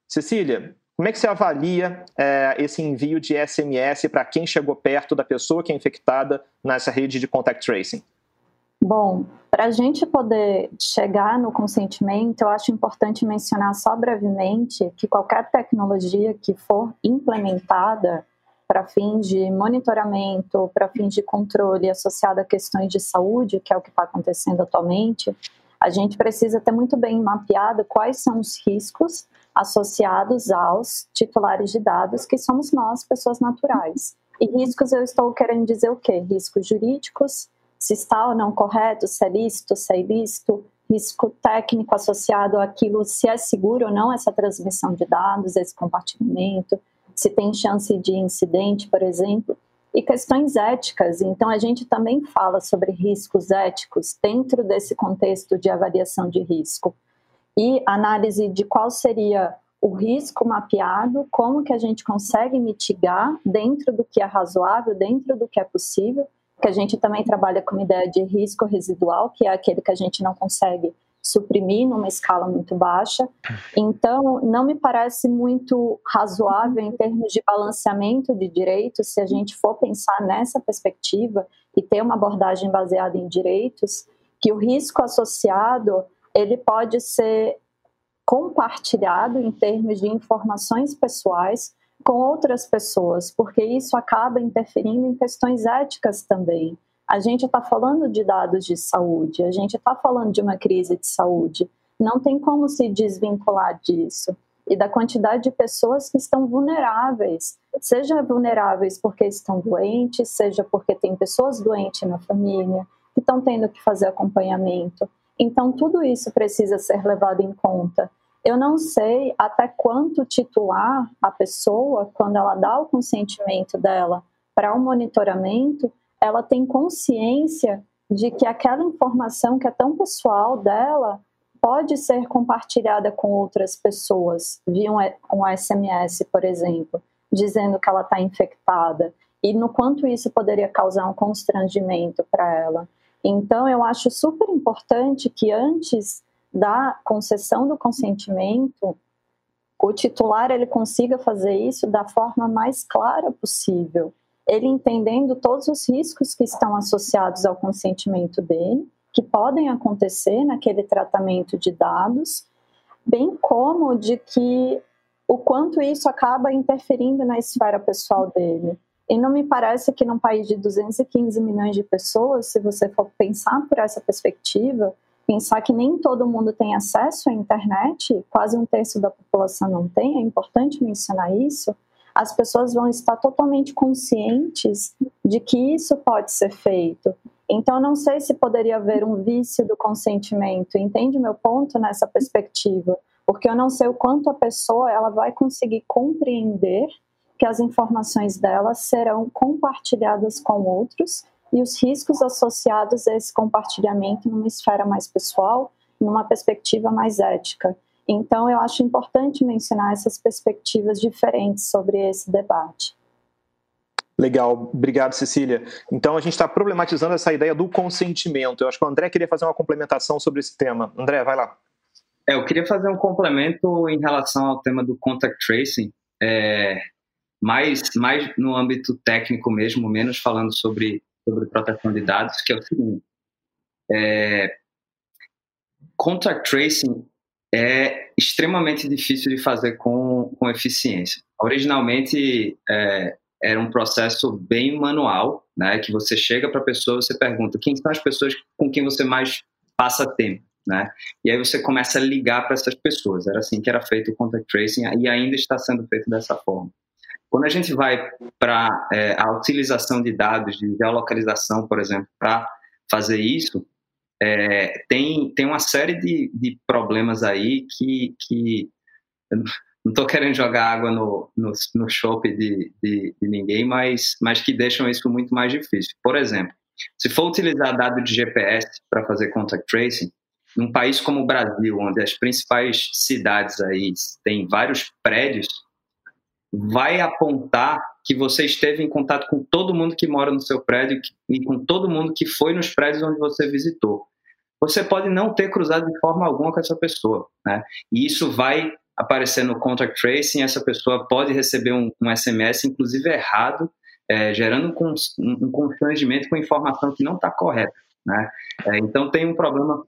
Cecília, como é que você avalia é, esse envio de SMS para quem chegou perto da pessoa que é infectada nessa rede de contact tracing? Bom, para a gente poder chegar no consentimento, eu acho importante mencionar só brevemente que qualquer tecnologia que for implementada para fins de monitoramento, para fins de controle associado a questões de saúde, que é o que está acontecendo atualmente, a gente precisa ter muito bem mapeado quais são os riscos associados aos titulares de dados, que somos nós, pessoas naturais. E riscos, eu estou querendo dizer o quê? Riscos jurídicos, se está ou não correto, se é lícito, se é ilícito, risco técnico associado àquilo, se é seguro ou não essa transmissão de dados, esse compartilhamento, se tem chance de incidente, por exemplo, e questões éticas. Então, a gente também fala sobre riscos éticos dentro desse contexto de avaliação de risco e análise de qual seria o risco mapeado, como que a gente consegue mitigar dentro do que é razoável, dentro do que é possível, que a gente também trabalha com ideia de risco residual, que é aquele que a gente não consegue suprimir numa escala muito baixa. Então, não me parece muito razoável em termos de balanceamento de direitos, se a gente for pensar nessa perspectiva e ter uma abordagem baseada em direitos, que o risco associado ele pode ser compartilhado em termos de informações pessoais com outras pessoas, porque isso acaba interferindo em questões éticas também. A gente está falando de dados de saúde, a gente está falando de uma crise de saúde. Não tem como se desvincular disso e da quantidade de pessoas que estão vulneráveis, seja vulneráveis porque estão doentes, seja porque tem pessoas doentes na família, que estão tendo que fazer acompanhamento. Então, tudo isso precisa ser levado em conta. Eu não sei até quanto titular a pessoa, quando ela dá o consentimento dela para o um monitoramento, ela tem consciência de que aquela informação que é tão pessoal dela pode ser compartilhada com outras pessoas via um SMS, por exemplo, dizendo que ela está infectada e no quanto isso poderia causar um constrangimento para ela. Então, eu acho super importante que antes da concessão do consentimento, o titular ele consiga fazer isso da forma mais clara possível, ele entendendo todos os riscos que estão associados ao consentimento dele, que podem acontecer naquele tratamento de dados, bem como de que o quanto isso acaba interferindo na esfera pessoal dele. E não me parece que num país de 215 milhões de pessoas, se você for pensar por essa perspectiva, pensar que nem todo mundo tem acesso à internet, quase um terço da população não tem, é importante mencionar isso, as pessoas vão estar totalmente conscientes de que isso pode ser feito. Então, não sei se poderia haver um vício do consentimento. Entende meu ponto nessa perspectiva? Porque eu não sei o quanto a pessoa ela vai conseguir compreender que as informações dela serão compartilhadas com outros e os riscos associados a esse compartilhamento numa esfera mais pessoal, numa perspectiva mais ética. Então, eu acho importante mencionar essas perspectivas diferentes sobre esse debate. Legal, obrigado, Cecília. Então, a gente está problematizando essa ideia do consentimento. Eu acho que o André queria fazer uma complementação sobre esse tema. André, vai lá. É, eu queria fazer um complemento em relação ao tema do contact tracing, é, mais, mais no âmbito técnico mesmo, menos falando sobre sobre proteção de dados, que é o seguinte: é, contact tracing é extremamente difícil de fazer com, com eficiência. Originalmente é, era um processo bem manual, né, que você chega para a pessoa, você pergunta quem são as pessoas com quem você mais passa tempo, né? E aí você começa a ligar para essas pessoas. Era assim que era feito o contact tracing e ainda está sendo feito dessa forma. Quando a gente vai para é, a utilização de dados de geolocalização, por exemplo, para fazer isso, é, tem, tem uma série de, de problemas aí que, que [laughs] não estou querendo jogar água no, no, no chope de, de, de, ninguém, mas, mas que deixam isso muito mais difícil. Por exemplo, se for utilizar dado de GPS para fazer contact tracing, num país como o Brasil, onde as principais cidades aí têm vários prédios, vai apontar que você esteve em contato com todo mundo que mora no seu prédio e com todo mundo que foi nos prédios onde você visitou. Você pode não ter cruzado de forma alguma com essa pessoa, né? E isso vai aparecer no contact tracing, essa pessoa pode receber um, um SMS, inclusive errado, é, gerando um, um, constrangimento com informação que não está correta, né? É, então tem um problema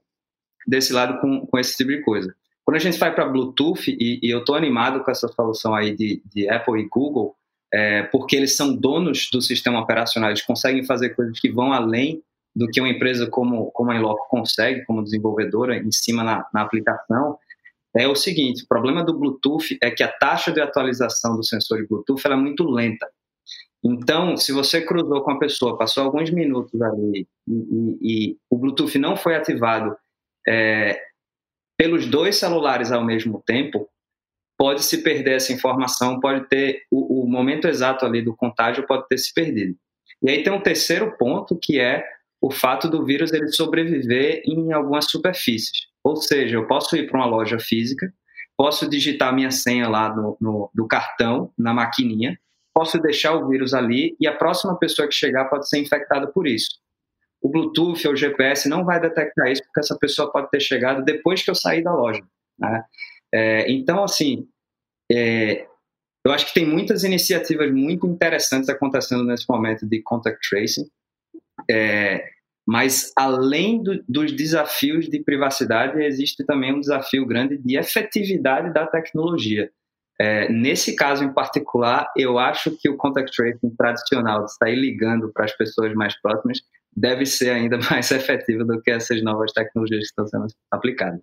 desse lado com, com esse tipo de coisa. Quando a gente vai para Bluetooth, e, e eu estou animado com essa solução aí de, de Apple e Google, é, porque eles são donos do sistema operacional, eles conseguem fazer coisas que vão além do que uma empresa como, como a Inloco consegue, como desenvolvedora, em cima na, na aplicação, é o seguinte, o problema do Bluetooth é que a taxa de atualização do sensor de Bluetooth é muito lenta. Então, se você cruzou com a pessoa, passou alguns minutos ali e, e, e o Bluetooth não foi ativado é, pelos dois celulares ao mesmo tempo, pode se perder essa informação, pode ter o, o, momento exato ali do contágio pode ter se perdido. E aí tem um terceiro ponto que é o fato do vírus ele sobreviver em algumas superfícies. Ou seja, eu posso ir para uma loja física, posso digitar minha senha lá no, no do cartão, na maquininha, posso deixar o vírus ali e a próxima pessoa que chegar pode ser infectada por isso o Bluetooth ou o GPS não vai detectar isso, porque essa pessoa pode ter chegado depois que eu saí da loja. Né? É, então, assim, é, eu acho que tem muitas iniciativas muito interessantes acontecendo nesse momento de contact tracing, é, mas além do, dos desafios de privacidade, existe também um desafio grande de efetividade da tecnologia. É, nesse caso em particular, eu acho que o contact tracing tradicional, de sair ligando para as pessoas mais próximas, deve ser ainda [laughs] mais efetiva do que essas novas tecnologias que estão sendo aplicadas.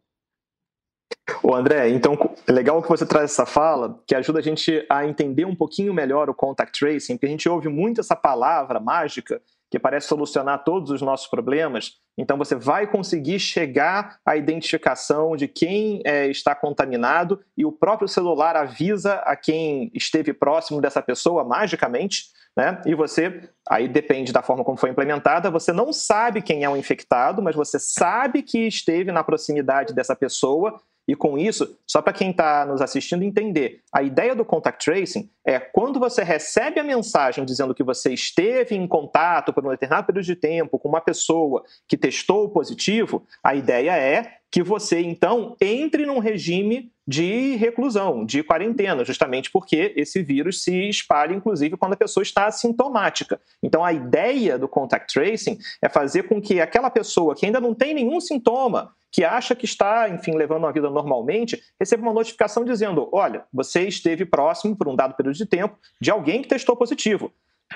O André, então é legal que você traz essa fala, que ajuda a gente a entender um pouquinho melhor o contact tracing, porque a gente ouve muito essa palavra mágica que parece solucionar todos os nossos problemas. Então você vai conseguir chegar à identificação de quem é, está contaminado e o próprio celular avisa a quem esteve próximo dessa pessoa magicamente né? E você, aí depende da forma como foi implementada, você não sabe quem é o infectado, mas você sabe que esteve na proximidade dessa pessoa. E com isso, só para quem está nos assistindo entender, a ideia do contact tracing é quando você recebe a mensagem dizendo que você esteve em contato por um determinado período de tempo com uma pessoa que testou positivo, a ideia é que você, então, entre num regime de reclusão, de quarentena, justamente porque esse vírus se espalha, inclusive, quando a pessoa está assintomática. Então, a ideia do contact tracing é fazer com que aquela pessoa que ainda não tem nenhum sintoma, que acha que está, enfim, levando uma vida normalmente, receba uma notificação dizendo: olha, você esteve próximo, por um dado período de tempo, de alguém que testou positivo.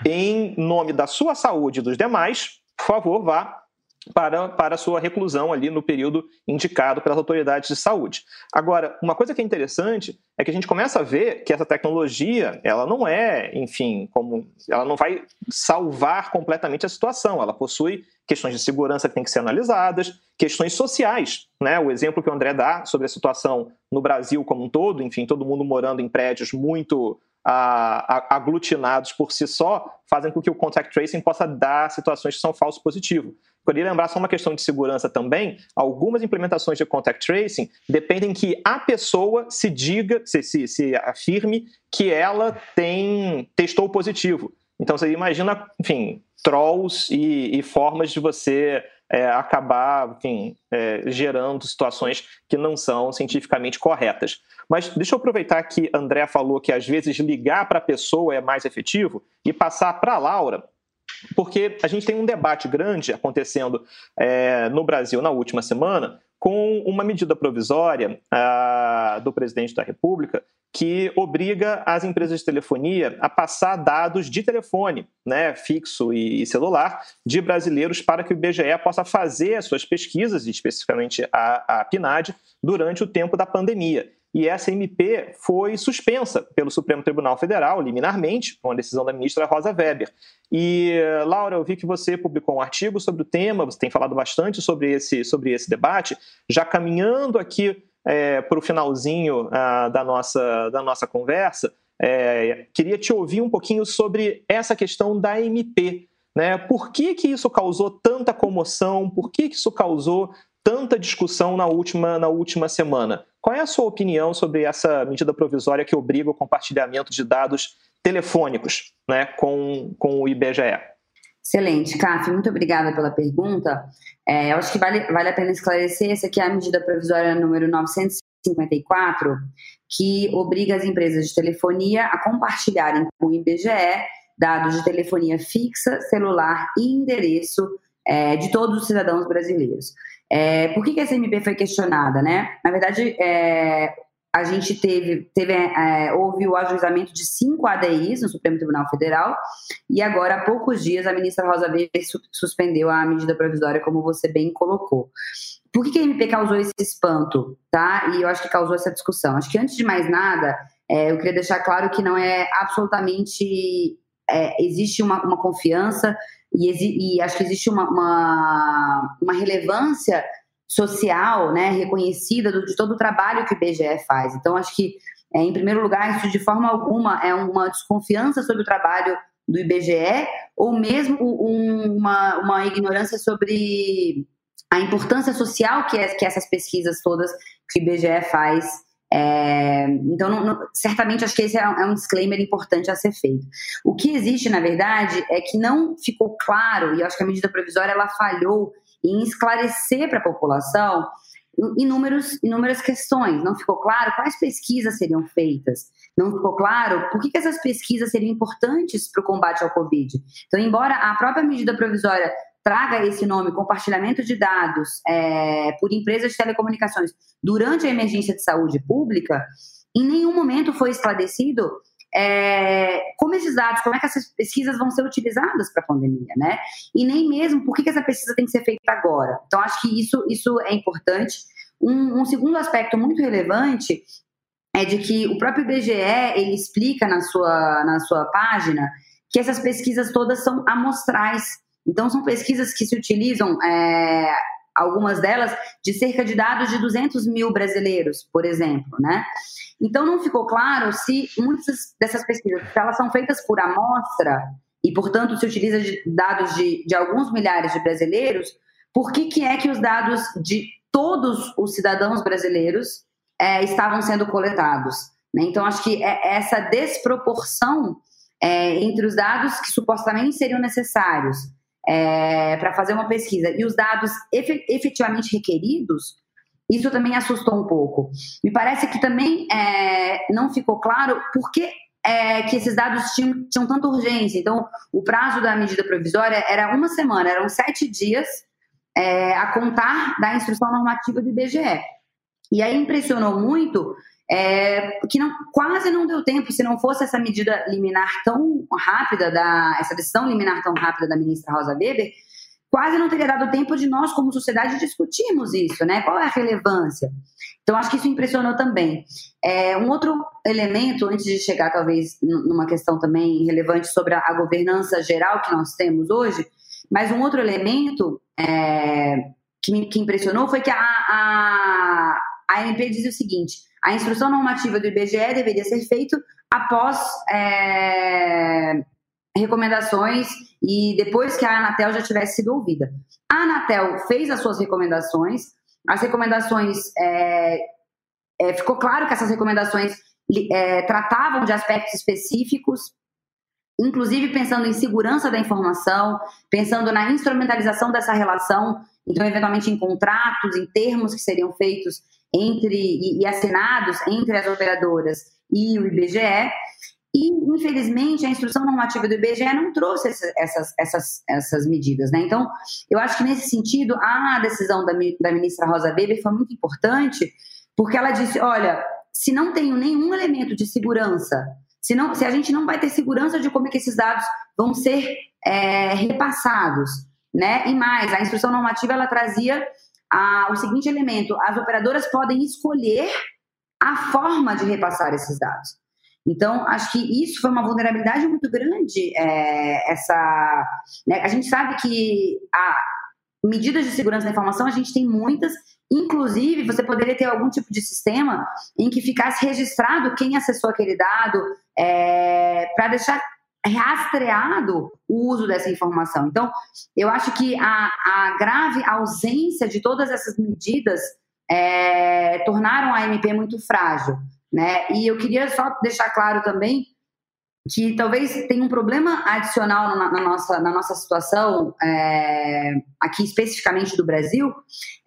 Em nome da sua saúde e dos demais, por favor, vá para, para sua reclusão ali no período indicado pelas autoridades de saúde. Agora, uma coisa que é interessante é que a gente começa a ver que essa tecnologia, ela não é, enfim, como ela não vai salvar completamente a situação, ela possui questões de segurança que têm que ser analisadas, questões sociais, né? O exemplo que o André dá sobre a situação no Brasil como um todo, enfim, todo mundo morando em prédios muito aglutinados por si só fazem com que o contact tracing possa dar situações que são falso positivo. Queria lembrar só uma questão de segurança também. Algumas implementações de contact tracing dependem que a pessoa se diga, se, se, se afirme que ela tem testou positivo. Então você imagina, enfim, trolls e, e formas de você é, acabar, enfim, é, gerando situações que não são cientificamente corretas. Mas deixa eu aproveitar que André falou que às vezes ligar para a pessoa é mais efetivo e passar para a Laura, porque a gente tem um debate grande acontecendo é, no Brasil na última semana com uma medida provisória ah, do presidente da República que obriga as empresas de telefonia a passar dados de telefone, né, fixo e celular, de brasileiros para que o IBGE possa fazer as suas pesquisas, especificamente a, a PNAD, durante o tempo da pandemia e essa MP foi suspensa pelo Supremo Tribunal Federal, liminarmente, com a decisão da ministra Rosa Weber. E, Laura, eu vi que você publicou um artigo sobre o tema, você tem falado bastante sobre esse, sobre esse debate, já caminhando aqui é, para o finalzinho ah, da, nossa, da nossa conversa, é, queria te ouvir um pouquinho sobre essa questão da MP. Né? Por que, que isso causou tanta comoção? Por que, que isso causou tanta discussão na última, na última semana? Qual é a sua opinião sobre essa medida provisória que obriga o compartilhamento de dados telefônicos né, com, com o IBGE? Excelente, Caf, muito obrigada pela pergunta. É, eu acho que vale, vale a pena esclarecer, essa aqui é a medida provisória número 954, que obriga as empresas de telefonia a compartilharem com o IBGE dados de telefonia fixa, celular e endereço é, de todos os cidadãos brasileiros. É, por que, que essa MP foi questionada, né? Na verdade, é, a gente teve, teve é, houve o ajuizamento de cinco ADIs no Supremo Tribunal Federal e agora, há poucos dias, a ministra Rosa Weber suspendeu a medida provisória, como você bem colocou. Por que, que a MP causou esse espanto, tá? E eu acho que causou essa discussão. Acho que, antes de mais nada, é, eu queria deixar claro que não é absolutamente... É, existe uma, uma confiança e, e acho que existe uma, uma, uma relevância social, né, reconhecida do, de todo o trabalho que o IBGE faz. Então, acho que, é, em primeiro lugar, isso de forma alguma é uma desconfiança sobre o trabalho do IBGE ou mesmo um, uma, uma ignorância sobre a importância social que, é, que essas pesquisas todas que o IBGE faz é, então, não, não, certamente, acho que esse é um, é um, disclaimer importante a ser feito. O que existe, na verdade, é que não ficou claro, e acho que a medida provisória ela falhou em esclarecer para a população inúmeros, inúmeras questões. Não ficou claro quais pesquisas seriam feitas. Não ficou claro por que, que essas pesquisas seriam importantes para o combate ao Covid. Então, embora a própria medida provisória traga esse nome, compartilhamento de dados é, por empresas de telecomunicações durante a emergência de saúde pública, em nenhum momento foi esclarecido é, como esses dados, como é que essas pesquisas vão ser utilizadas para a pandemia, né? E nem mesmo por que, que essa pesquisa tem que ser feita agora. Então, acho que isso, isso é importante. Um, um segundo aspecto muito relevante é de que o próprio IBGE ele explica na sua, na sua página que essas pesquisas todas são amostrais. Então, são pesquisas que se utilizam, é, algumas delas, de cerca de dados de 200 mil brasileiros, por exemplo, né? Então, não ficou claro se muitas dessas pesquisas, se elas são feitas por amostra e, portanto, se utiliza de dados de, de alguns milhares de brasileiros, por que, que é que os dados de todos os cidadãos brasileiros é, estavam sendo coletados? Né? Então, acho que é essa desproporção é, entre os dados que supostamente seriam necessários é, para fazer uma pesquisa e os dados efetivamente requeridos isso também assustou um pouco. Me parece que também é, não ficou claro por que, é, que esses dados tinham, tinham tanta urgência. Então, o prazo da medida provisória era uma semana, eram sete dias é, a contar da instrução normativa do IBGE. E aí impressionou muito é, que não, quase não deu tempo, se não fosse essa medida liminar tão rápida, da, essa decisão liminar tão rápida da ministra Rosa Weber, quase não teria dado tempo de nós, como sociedade, discutirmos isso, né? Qual é a relevância? Então, acho que isso impressionou também. É, um outro elemento, antes de chegar, talvez, numa questão também relevante sobre a, governança geral que nós temos hoje, mas um outro elemento é, que me que impressionou foi que a, a, a MP diz o seguinte: a instrução normativa do IBGE deveria ser feita após é, recomendações e depois que a Anatel já tivesse sido ouvida. A Anatel fez as suas recomendações, as recomendações é, é, ficou claro que essas recomendações é, tratavam de aspectos específicos, inclusive pensando em segurança da informação, pensando na instrumentalização dessa relação, então eventualmente em contratos, em termos que seriam feitos entre e, e assinados entre as operadoras e o IBGE. E, infelizmente, a instrução normativa do IBGE não trouxe essas, essas, essas medidas. Né? Então, eu acho que, nesse sentido, a decisão da, da ministra Rosa Weber foi muito importante, porque ela disse: olha, se não tenho nenhum elemento de segurança, se, não, se a gente não vai ter segurança de como é que esses dados vão ser é, repassados, né? E mais, a instrução normativa ela trazia a, o seguinte elemento: as operadoras podem escolher a forma de repassar esses dados. Então, acho que isso foi uma vulnerabilidade muito grande. É, essa, né? A gente sabe que a medidas de segurança da informação a gente tem muitas. Inclusive, você poderia ter algum tipo de sistema em que ficasse registrado quem acessou aquele dado é, para deixar rastreado o uso dessa informação. Então, eu acho que a, a grave ausência de todas essas medidas é, tornaram a MP muito frágil. Né? E eu queria só deixar claro também que talvez tenha um problema adicional na, na nossa, na nossa situação, é, aqui especificamente do Brasil,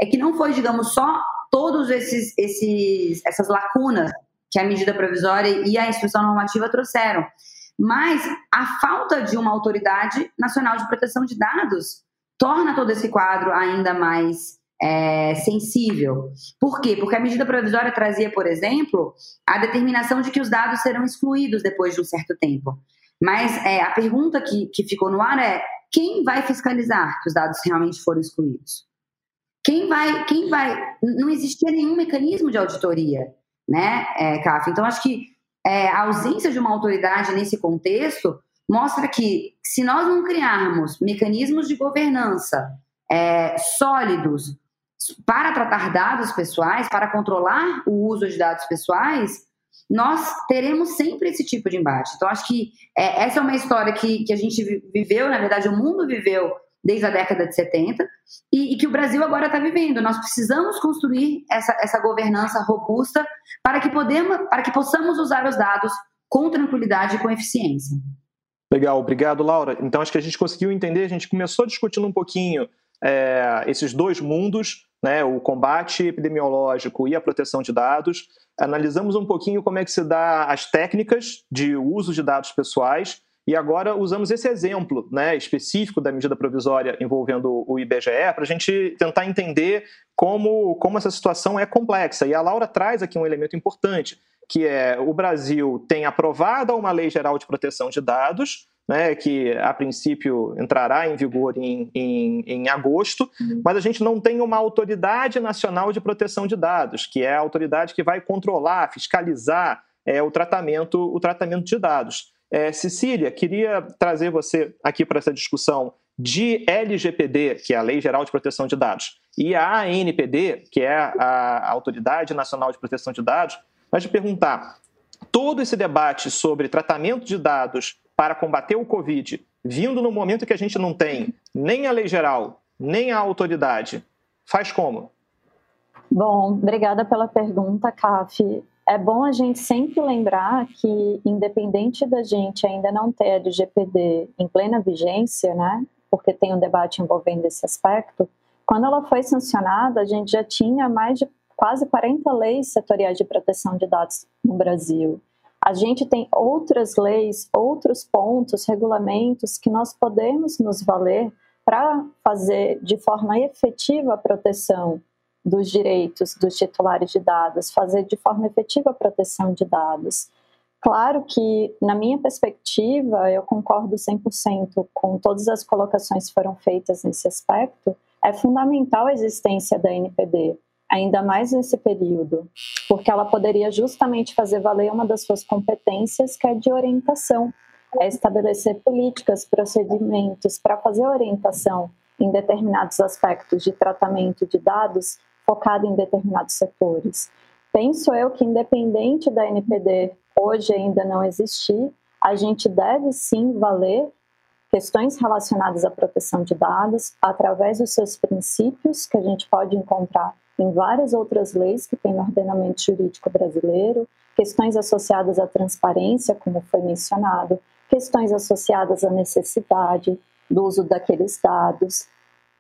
é que não foi, digamos, só todos esses, esses essas lacunas que a medida provisória e a instrução normativa trouxeram, mas a falta de uma autoridade nacional de proteção de dados torna todo esse quadro ainda mais é, sensível. Por quê? Porque a medida provisória trazia, por exemplo, a determinação de que os dados serão excluídos depois de um certo tempo. Mas é, a pergunta que, que ficou no ar é: quem vai fiscalizar que os dados realmente foram excluídos? Quem vai. Quem vai não existia nenhum mecanismo de auditoria, né, é, CAF? Então, acho que é, a ausência de uma autoridade nesse contexto mostra que, se nós não criarmos mecanismos de governança é, sólidos para tratar dados pessoais, para controlar o uso de dados pessoais, nós teremos sempre esse tipo de embate. Então, acho que é, essa é uma história que, que a gente viveu, na verdade, o mundo viveu desde a década de 70 e, e que o Brasil agora está vivendo. Nós precisamos construir essa, essa governança robusta para que, podemos, para que possamos usar os dados com tranquilidade e com eficiência. Legal, obrigado, Laura. Então, acho que a gente conseguiu entender, a gente começou discutindo um pouquinho é, esses dois mundos, né, o combate epidemiológico e a proteção de dados. Analisamos um pouquinho como é que se dá as técnicas de uso de dados pessoais e agora usamos esse exemplo né, específico da medida provisória envolvendo o IBGE para a gente tentar entender como, como essa situação é complexa. E a Laura traz aqui um elemento importante, que é o Brasil tem aprovada uma lei geral de proteção de dados, né, que a princípio entrará em vigor em, em, em agosto, uhum. mas a gente não tem uma autoridade nacional de proteção de dados, que é a autoridade que vai controlar, fiscalizar é, o, tratamento, o tratamento de dados. É, Cecília, queria trazer você aqui para essa discussão de LGPD, que é a Lei Geral de Proteção de Dados, e a ANPD, que é a Autoridade Nacional de Proteção de Dados, mas te perguntar, todo esse debate sobre tratamento de dados para combater o Covid, vindo no momento que a gente não tem nem a lei geral, nem a autoridade, faz como? Bom, obrigada pela pergunta, CAF. É bom a gente sempre lembrar que, independente da gente ainda não ter a LGPD em plena vigência, né, porque tem um debate envolvendo esse aspecto, quando ela foi sancionada, a gente já tinha mais de quase 40 leis setoriais de proteção de dados no Brasil. A gente tem outras leis, outros pontos, regulamentos que nós podemos nos valer para fazer de forma efetiva a proteção dos direitos dos titulares de dados, fazer de forma efetiva a proteção de dados. Claro que, na minha perspectiva, eu concordo 100% com todas as colocações que foram feitas nesse aspecto, é fundamental a existência da NPD, ainda mais nesse período, porque ela poderia justamente fazer valer uma das suas competências, que é de orientação, é estabelecer políticas, procedimentos para fazer orientação em determinados aspectos de tratamento de dados focado em determinados setores. Penso eu que, independente da NPD hoje ainda não existir, a gente deve sim valer questões relacionadas à proteção de dados através dos seus princípios, que a gente pode encontrar em várias outras leis que tem no ordenamento jurídico brasileiro, questões associadas à transparência, como foi mencionado, questões associadas à necessidade do uso daqueles dados,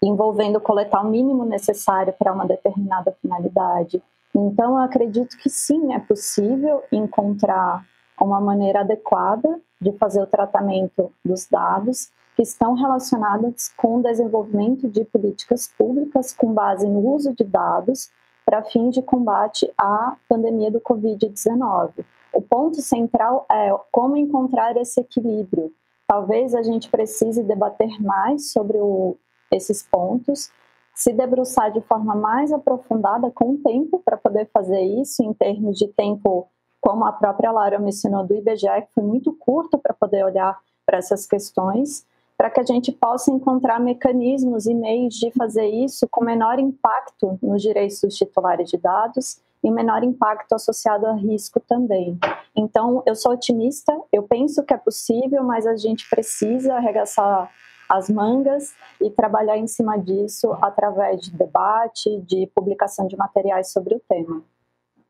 envolvendo coletar o mínimo necessário para uma determinada finalidade. Então, eu acredito que sim, é possível encontrar uma maneira adequada de fazer o tratamento dos dados que estão relacionadas com o desenvolvimento de políticas públicas com base no uso de dados para fim de combate à pandemia do Covid-19. O ponto central é como encontrar esse equilíbrio. Talvez a gente precise debater mais sobre o, esses pontos, se debruçar de forma mais aprofundada com o tempo para poder fazer isso em termos de tempo como a própria Lara mencionou do IBGE, que foi muito curto para poder olhar para essas questões, para que a gente possa encontrar mecanismos e meios de fazer isso com menor impacto nos direitos dos titulares de dados e menor impacto associado a risco também. Então, eu sou otimista, eu penso que é possível, mas a gente precisa arregaçar as mangas e trabalhar em cima disso através de debate, de publicação de materiais sobre o tema.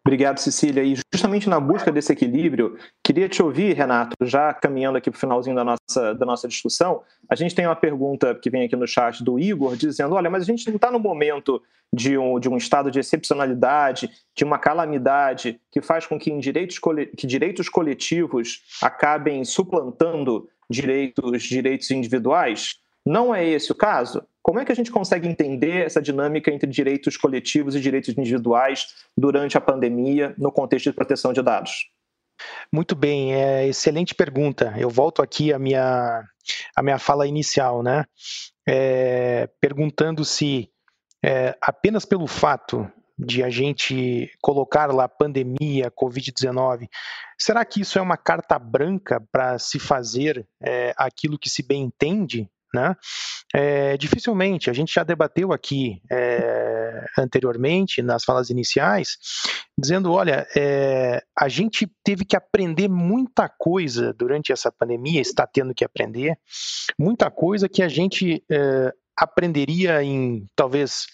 Obrigado, Cecília. E justamente na busca desse equilíbrio, queria te ouvir, Renato, já caminhando aqui para o finalzinho da nossa, da nossa discussão. A gente tem uma pergunta que vem aqui no chat do Igor, dizendo: olha, mas a gente não está no momento de um, de um estado de excepcionalidade, de uma calamidade que faz com que, direitos, que direitos coletivos acabem suplantando direitos, direitos individuais? Não é esse o caso? Como é que a gente consegue entender essa dinâmica entre direitos coletivos e direitos individuais durante a pandemia no contexto de proteção de dados? Muito bem, é excelente pergunta. Eu volto aqui à minha, à minha fala inicial, né? É, perguntando se é, apenas pelo fato de a gente colocar lá pandemia, Covid-19, será que isso é uma carta branca para se fazer é, aquilo que se bem entende né? É, dificilmente, a gente já debateu aqui é, anteriormente, nas falas iniciais, dizendo: olha, é, a gente teve que aprender muita coisa durante essa pandemia, está tendo que aprender, muita coisa que a gente é, aprenderia em talvez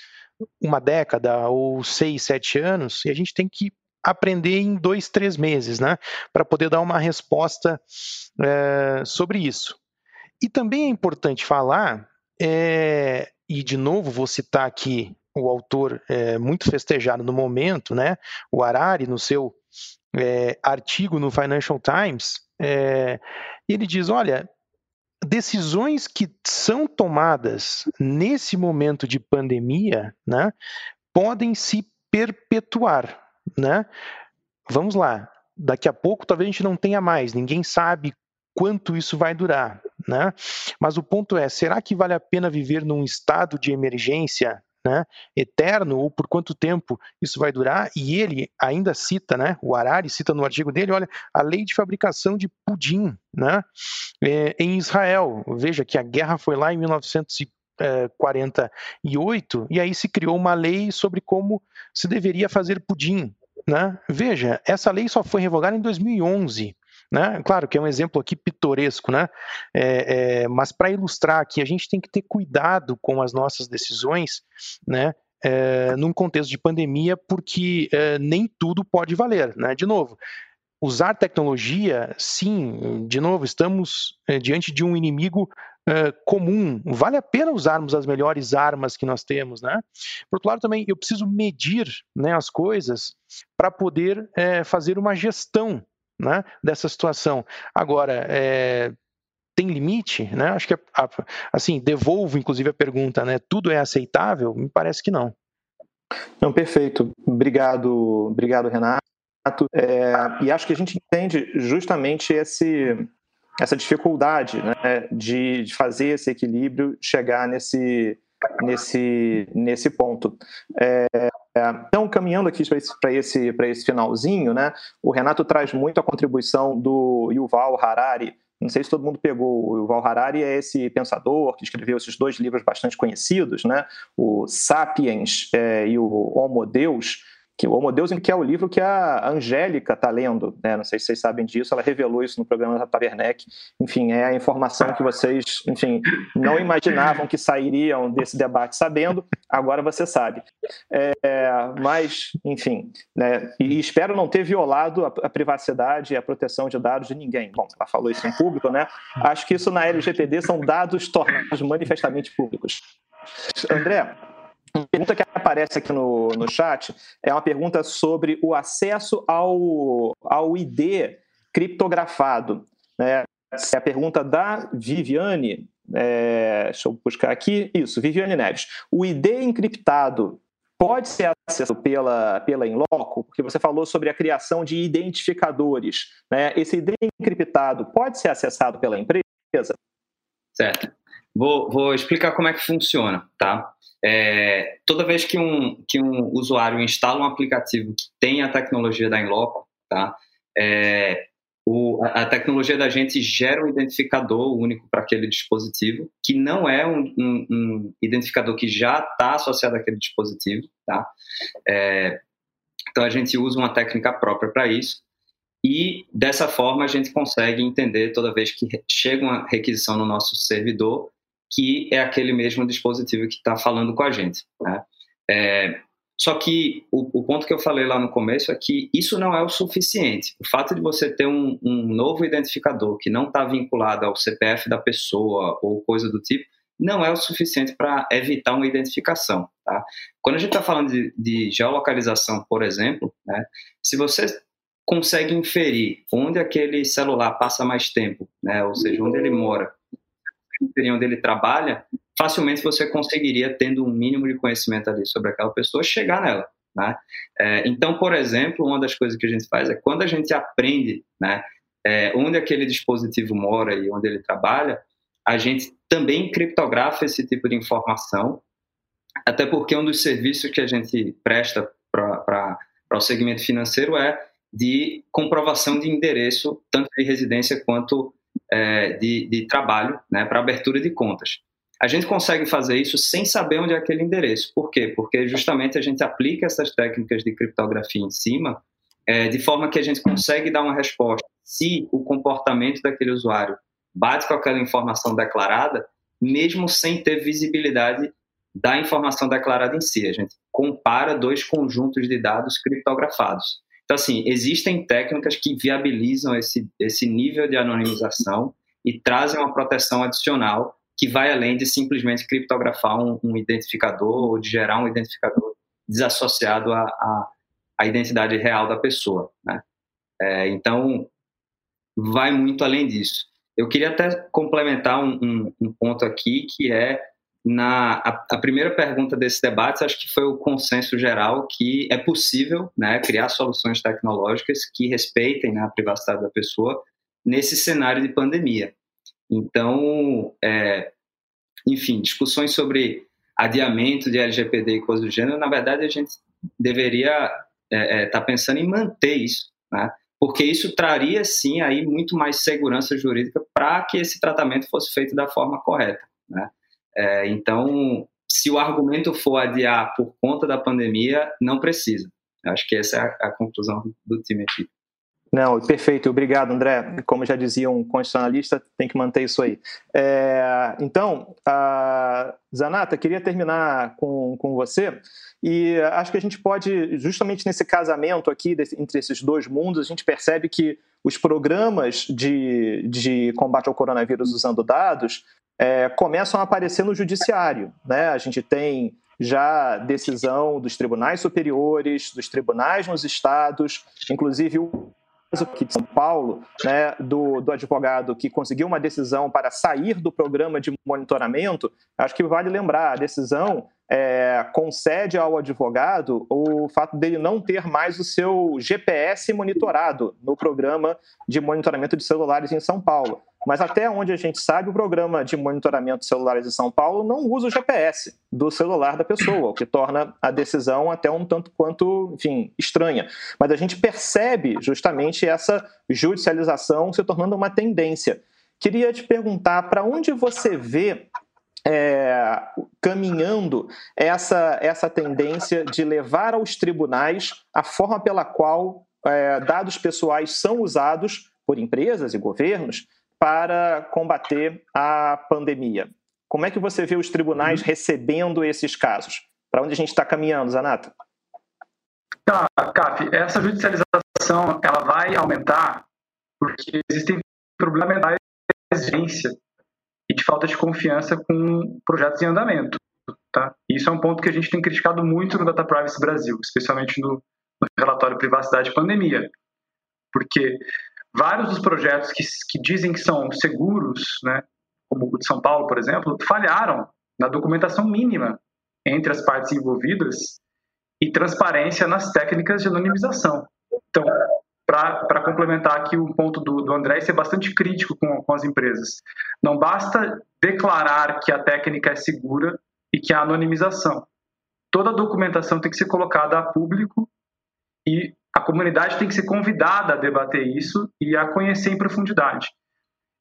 uma década ou seis, sete anos, e a gente tem que aprender em dois, três meses, né, para poder dar uma resposta é, sobre isso. E também é importante falar, é, e de novo vou citar aqui o autor é, muito festejado no momento, né, o Harari, no seu é, artigo no Financial Times, ele diz: olha, decisões que são tomadas nesse momento de pandemia, né, podem se perpetuar, né? Vamos lá. Daqui a pouco talvez a gente não tenha mais, ninguém sabe quanto isso vai durar. Né? Mas o ponto é: será que vale a pena viver num estado de emergência né, eterno ou por quanto tempo isso vai durar? E ele ainda cita, né, o Harari cita no artigo dele, olha, a lei de fabricação de pudim né, é, em Israel. Veja que a guerra foi lá em 1948 e aí se criou uma lei sobre como se deveria fazer pudim. Né? Veja, essa lei só foi revogada em 2011. Né? Claro que é um exemplo aqui pitoresco, né? É, é, mas para ilustrar que a gente tem que ter cuidado com as nossas decisões, né? É, num contexto de pandemia, porque é, nem tudo pode valer, né? De novo, usar tecnologia, sim, de novo, estamos é, diante de um inimigo uh, comum, vale a pena usarmos as melhores armas que nós temos, né? Por outro lado, também eu preciso medir né, as coisas para poder é, fazer uma gestão né, dessa situação. Agora, é, tem limite, né? Acho que assim devolvo inclusive a pergunta, né? Tudo é aceitável? Me parece que não. Não, perfeito. Obrigado, obrigado, Renato. É, e acho que a gente entende justamente esse, essa dificuldade né, de, de, fazer esse equilíbrio chegar nesse, nesse, nesse ponto. É, então, caminhando aqui para esse, esse, esse finalzinho, né, o Renato traz muito a contribuição do Yuval Harari, não sei se todo mundo pegou. O Yuval Harari é esse pensador que escreveu esses dois livros bastante conhecidos, né? o Sapiens é, e o Homo Deus, que o Homo Deus, que é o livro que a Angélica está lendo, né? não sei se vocês sabem disso, ela revelou isso no programa da Taverneck. Enfim, é a informação que vocês, enfim, não imaginavam que sairiam desse debate sabendo, agora você sabe. É, mas, enfim, né? e espero não ter violado a, a, privacidade e a proteção de dados de ninguém. Bom, ela falou isso em público, né? Acho que isso na LGPD são dados tornados manifestamente públicos. André, pergunta que aparece aqui no, no chat é uma pergunta sobre o acesso ao, ao ID criptografado. Né? É a pergunta da Viviane. É, deixa eu buscar aqui. Isso, Viviane Neves. O ID encriptado pode ser acessado pela, pela Inloco? Porque você falou sobre a criação de identificadores. Né? Esse ID encriptado pode ser acessado pela empresa? Certo. Vou, vou explicar como é que funciona, tá? É, toda vez que um, que um usuário instala um aplicativo que tem a tecnologia da Inloco, tá? É, o, a tecnologia da gente gera um identificador único para aquele dispositivo, que não é um, um, um identificador que já está associado àquele dispositivo, tá? É, então a gente usa uma técnica própria para isso e dessa forma a gente consegue entender toda vez que chega uma requisição no nosso servidor que é aquele mesmo dispositivo que está falando com a gente. Né? É, só que o, o, ponto que eu falei lá no começo é que isso não é o suficiente. O fato de você ter um, um novo identificador que não está vinculado ao CPF da pessoa ou coisa do tipo, não é o suficiente para evitar uma identificação. Tá? Quando a gente está falando de, de, geolocalização, por exemplo, né, se você consegue inferir onde aquele celular passa mais tempo, né, ou seja, onde ele mora, onde ele trabalha, facilmente você conseguiria, tendo um mínimo de conhecimento ali sobre aquela pessoa, chegar nela. Né? É, então, por exemplo, uma das coisas que a gente faz é quando a gente aprende né, é, onde aquele dispositivo mora e onde ele trabalha, a gente também criptografa esse tipo de informação, até porque um dos serviços que a gente presta para o segmento financeiro é de comprovação de endereço, tanto de residência quanto é, de, de trabalho né, para abertura de contas. A gente consegue fazer isso sem saber onde é aquele endereço. Por quê? Porque justamente a gente aplica essas técnicas de criptografia em cima, é, de forma que a gente consegue dar uma resposta se o comportamento daquele usuário bate com aquela informação declarada, mesmo sem ter visibilidade da informação declarada em si. A gente compara dois conjuntos de dados criptografados. Então, assim, existem técnicas que viabilizam esse, esse nível de anonimização e trazem uma proteção adicional que vai além de simplesmente criptografar um, um identificador ou de gerar um identificador desassociado à, à, à identidade real da pessoa. Né? É, então, vai muito além disso. Eu queria até complementar um, um, um ponto aqui, que é na a, a, primeira pergunta desse debate, acho que foi o consenso geral que é possível né, criar soluções tecnológicas que respeitem né, a privacidade da pessoa nesse cenário de pandemia. Então, é, enfim, discussões sobre adiamento de LGPD e coisas do gênero, na verdade, a gente deveria estar é, é, tá pensando em manter isso, né? porque isso traria, sim, aí muito mais segurança jurídica para que esse tratamento fosse feito da forma correta. Né? É, então, se o argumento for adiar por conta da pandemia, não precisa. Eu acho que essa é a, a conclusão do, time aqui. Não, perfeito, obrigado, André. Como já dizia um constitucionalista, tem que manter isso aí. É, então, Zanata, queria terminar com, com você, e acho que a gente pode, justamente nesse casamento aqui entre esses dois mundos, a gente percebe que os programas de, de combate ao coronavírus usando dados é, começam a aparecer no judiciário. Né? A gente tem já decisão dos tribunais superiores, dos tribunais nos estados, inclusive o caso aqui de São Paulo, né, do, do advogado que conseguiu uma decisão para sair do programa de monitoramento, acho que vale lembrar, a decisão é, concede ao advogado o fato dele não ter mais o seu GPS monitorado no programa de monitoramento de celulares em São Paulo. Mas até onde a gente sabe, o programa de monitoramento de celulares de São Paulo não usa o GPS do celular da pessoa, o que torna a decisão até um tanto quanto, enfim, estranha. Mas a gente percebe justamente essa judicialização se tornando uma tendência. Queria te perguntar para onde você vê é, caminhando essa, essa tendência de levar aos tribunais a forma pela qual é, dados pessoais são usados por empresas e governos para combater a pandemia. Como é que você vê os tribunais uhum. recebendo esses casos? Para onde a gente está caminhando, Zanata? Tá, CAF, essa judicialização ela vai aumentar porque existem problemas de exigência e de falta de confiança com projetos em andamento. Tá? Isso é um ponto que a gente tem criticado muito no Data Privacy Brasil, especialmente no, no relatório Privacidade e Pandemia, porque vários dos projetos que, que dizem que são seguros, né, como o de São Paulo, por exemplo, falharam na documentação mínima entre as partes envolvidas e transparência nas técnicas de anonimização. Então, para complementar aqui o ponto do, do André, ser bastante crítico com, com as empresas. Não basta declarar que a técnica é segura e que há anonimização. Toda a documentação tem que ser colocada a público e a comunidade tem que ser convidada a debater isso e a conhecer em profundidade.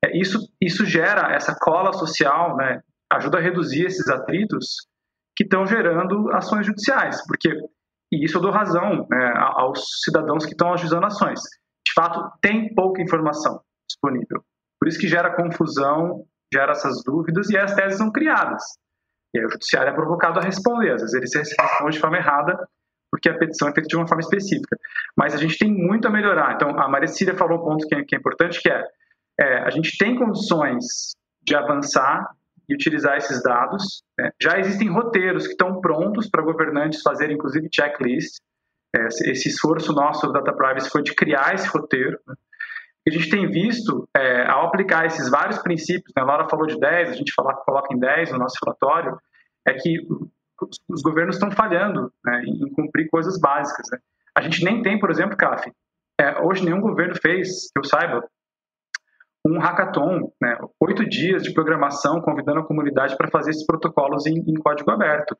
É, isso, isso gera essa cola social, né, ajuda a reduzir esses atritos que estão gerando ações judiciais, porque e isso eu dou razão né, aos cidadãos que estão ajuizando ações. De fato, tem pouca informação disponível. Por isso que gera confusão, gera essas dúvidas e as teses são criadas. E aí o judiciário é provocado a responder. Às vezes ele se responde de forma errada porque a petição é feita de uma forma específica. Mas a gente tem muito a melhorar. Então, a Maria falou um ponto que é, que é importante, que é, é, a gente tem condições de avançar e utilizar esses dados. Né? Já existem roteiros que estão prontos para governantes fazerem, inclusive, checklist. É, esse esforço nosso do Data Privacy foi de criar esse roteiro. Né? a gente tem visto, é, ao aplicar esses vários princípios, né? a Laura falou de 10, a gente fala, coloca em 10 no nosso relatório, é que os, os governos estão falhando né, em cumprir coisas básicas. Né? A gente nem tem, por exemplo, CAF, é, hoje nenhum governo fez, que eu saiba, um hackathon, né, oito dias de programação, convidando a comunidade para fazer esses protocolos em, em código aberto.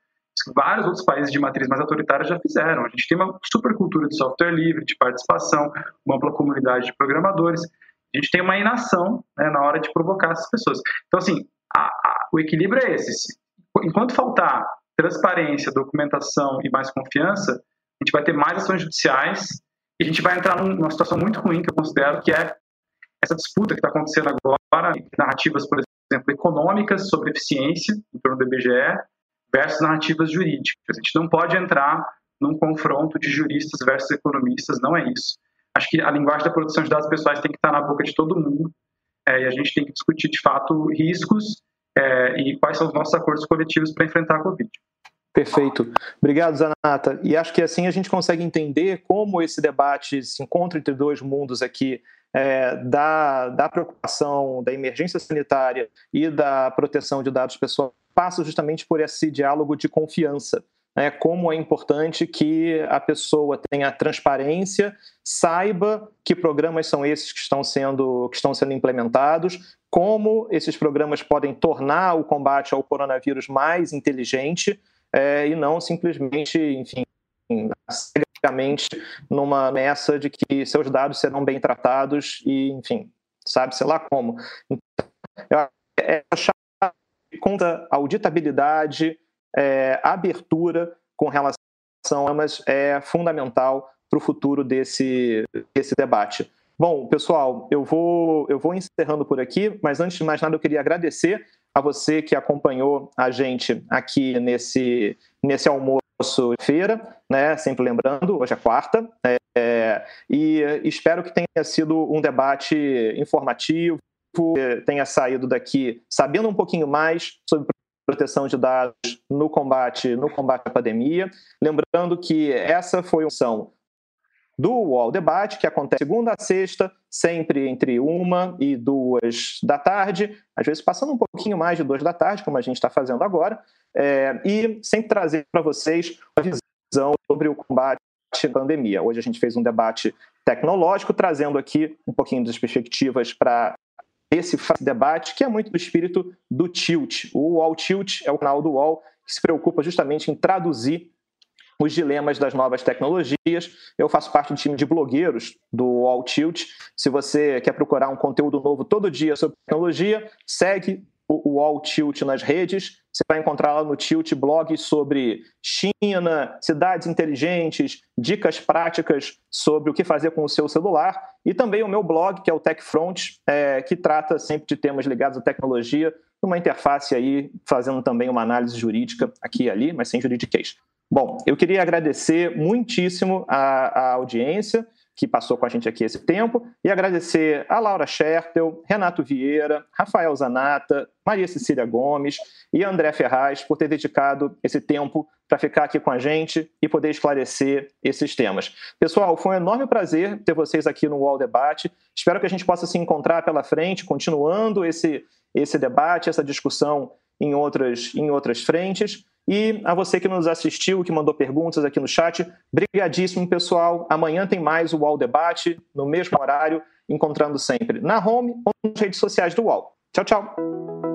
Vários outros países de matriz mais autoritária já fizeram. A gente tem uma supercultura de software livre, de participação, uma ampla comunidade de programadores. A gente tem uma inação né, na hora de provocar essas pessoas. Então, assim, a, a, o equilíbrio é esse. Enquanto faltar transparência, documentação e mais confiança, a gente vai ter mais ações judiciais e a gente vai entrar numa situação muito ruim, que eu considero que é essa disputa que está acontecendo agora, narrativas, por exemplo, econômicas sobre eficiência em torno do IBGE versus narrativas jurídicas. A gente não pode entrar num confronto de juristas versus economistas, não é isso. Acho que a linguagem da proteção de dados pessoais tem que estar na boca de todo mundo é, e a gente tem que discutir, de fato, riscos é, e quais são os nossos acordos coletivos para enfrentar a Covid. Perfeito. Obrigado, Zanata. E acho que assim a gente consegue entender como esse debate se encontra entre dois mundos aqui é, da, da preocupação da emergência sanitária e da proteção de dados pessoais passa justamente por esse diálogo de confiança. Né? Como é importante que a pessoa tenha transparência, saiba que programas são esses que estão sendo, que estão sendo implementados, como esses programas podem tornar o combate ao coronavírus mais inteligente é, e não simplesmente, enfim, cegamente numa messa de que seus dados serão bem tratados e, enfim, sabe-se lá como. Então, é chave conta auditabilidade, é, abertura com relação a mas é fundamental para o futuro desse, desse debate. Bom, pessoal, eu vou, eu vou encerrando por aqui, mas antes de mais nada eu queria agradecer a você que acompanhou a gente aqui nesse, nesse almoço feira, né? Sempre lembrando, hoje é quarta, é, é, e espero que tenha sido um debate informativo, tenha saído daqui sabendo um pouquinho mais sobre proteção de dados no combate no combate à pandemia. Lembrando que essa foi uma ação do UOL Debate, que acontece segunda a sexta, sempre entre uma e duas da tarde, às vezes passando um pouquinho mais de duas da tarde, como a gente está fazendo agora, é, e sempre trazer para vocês uma visão sobre o combate à pandemia. Hoje a gente fez um debate tecnológico, trazendo aqui um pouquinho das perspectivas para esse debate, que é muito do espírito do Tilt. O UOL Tilt é o canal do UOL que se preocupa justamente em traduzir os dilemas das novas tecnologias. Eu faço parte do time de blogueiros do All Tilt. Se você quer procurar um conteúdo novo todo dia sobre tecnologia, segue o All Tilt nas redes. Você vai encontrar lá no Tilt blogs sobre China, cidades inteligentes, dicas práticas sobre o que fazer com o seu celular e também o meu blog, que é o TechFront, é, que trata sempre de temas ligados à tecnologia, numa interface aí, fazendo também uma análise jurídica aqui e ali, mas sem juridiquês. Bom, eu queria agradecer muitíssimo a, a audiência que passou com a gente aqui esse tempo, e agradecer a Laura Schertel, Renato Vieira, Rafael Zanata, Maria Cecília Gomes e André Ferraz por ter dedicado esse tempo para ficar aqui com a gente e poder esclarecer esses temas. Pessoal, foi um enorme prazer ter vocês aqui no UOL Debate. Espero que a gente possa se encontrar pela frente, continuando esse, esse debate, essa discussão em outras, em outras frentes. E a você que nos assistiu, que mandou perguntas aqui no chat, brigadíssimo, pessoal. Amanhã tem mais o UOL Debate, no mesmo horário, encontrando sempre na home ou nas redes sociais do UOL. Tchau, tchau.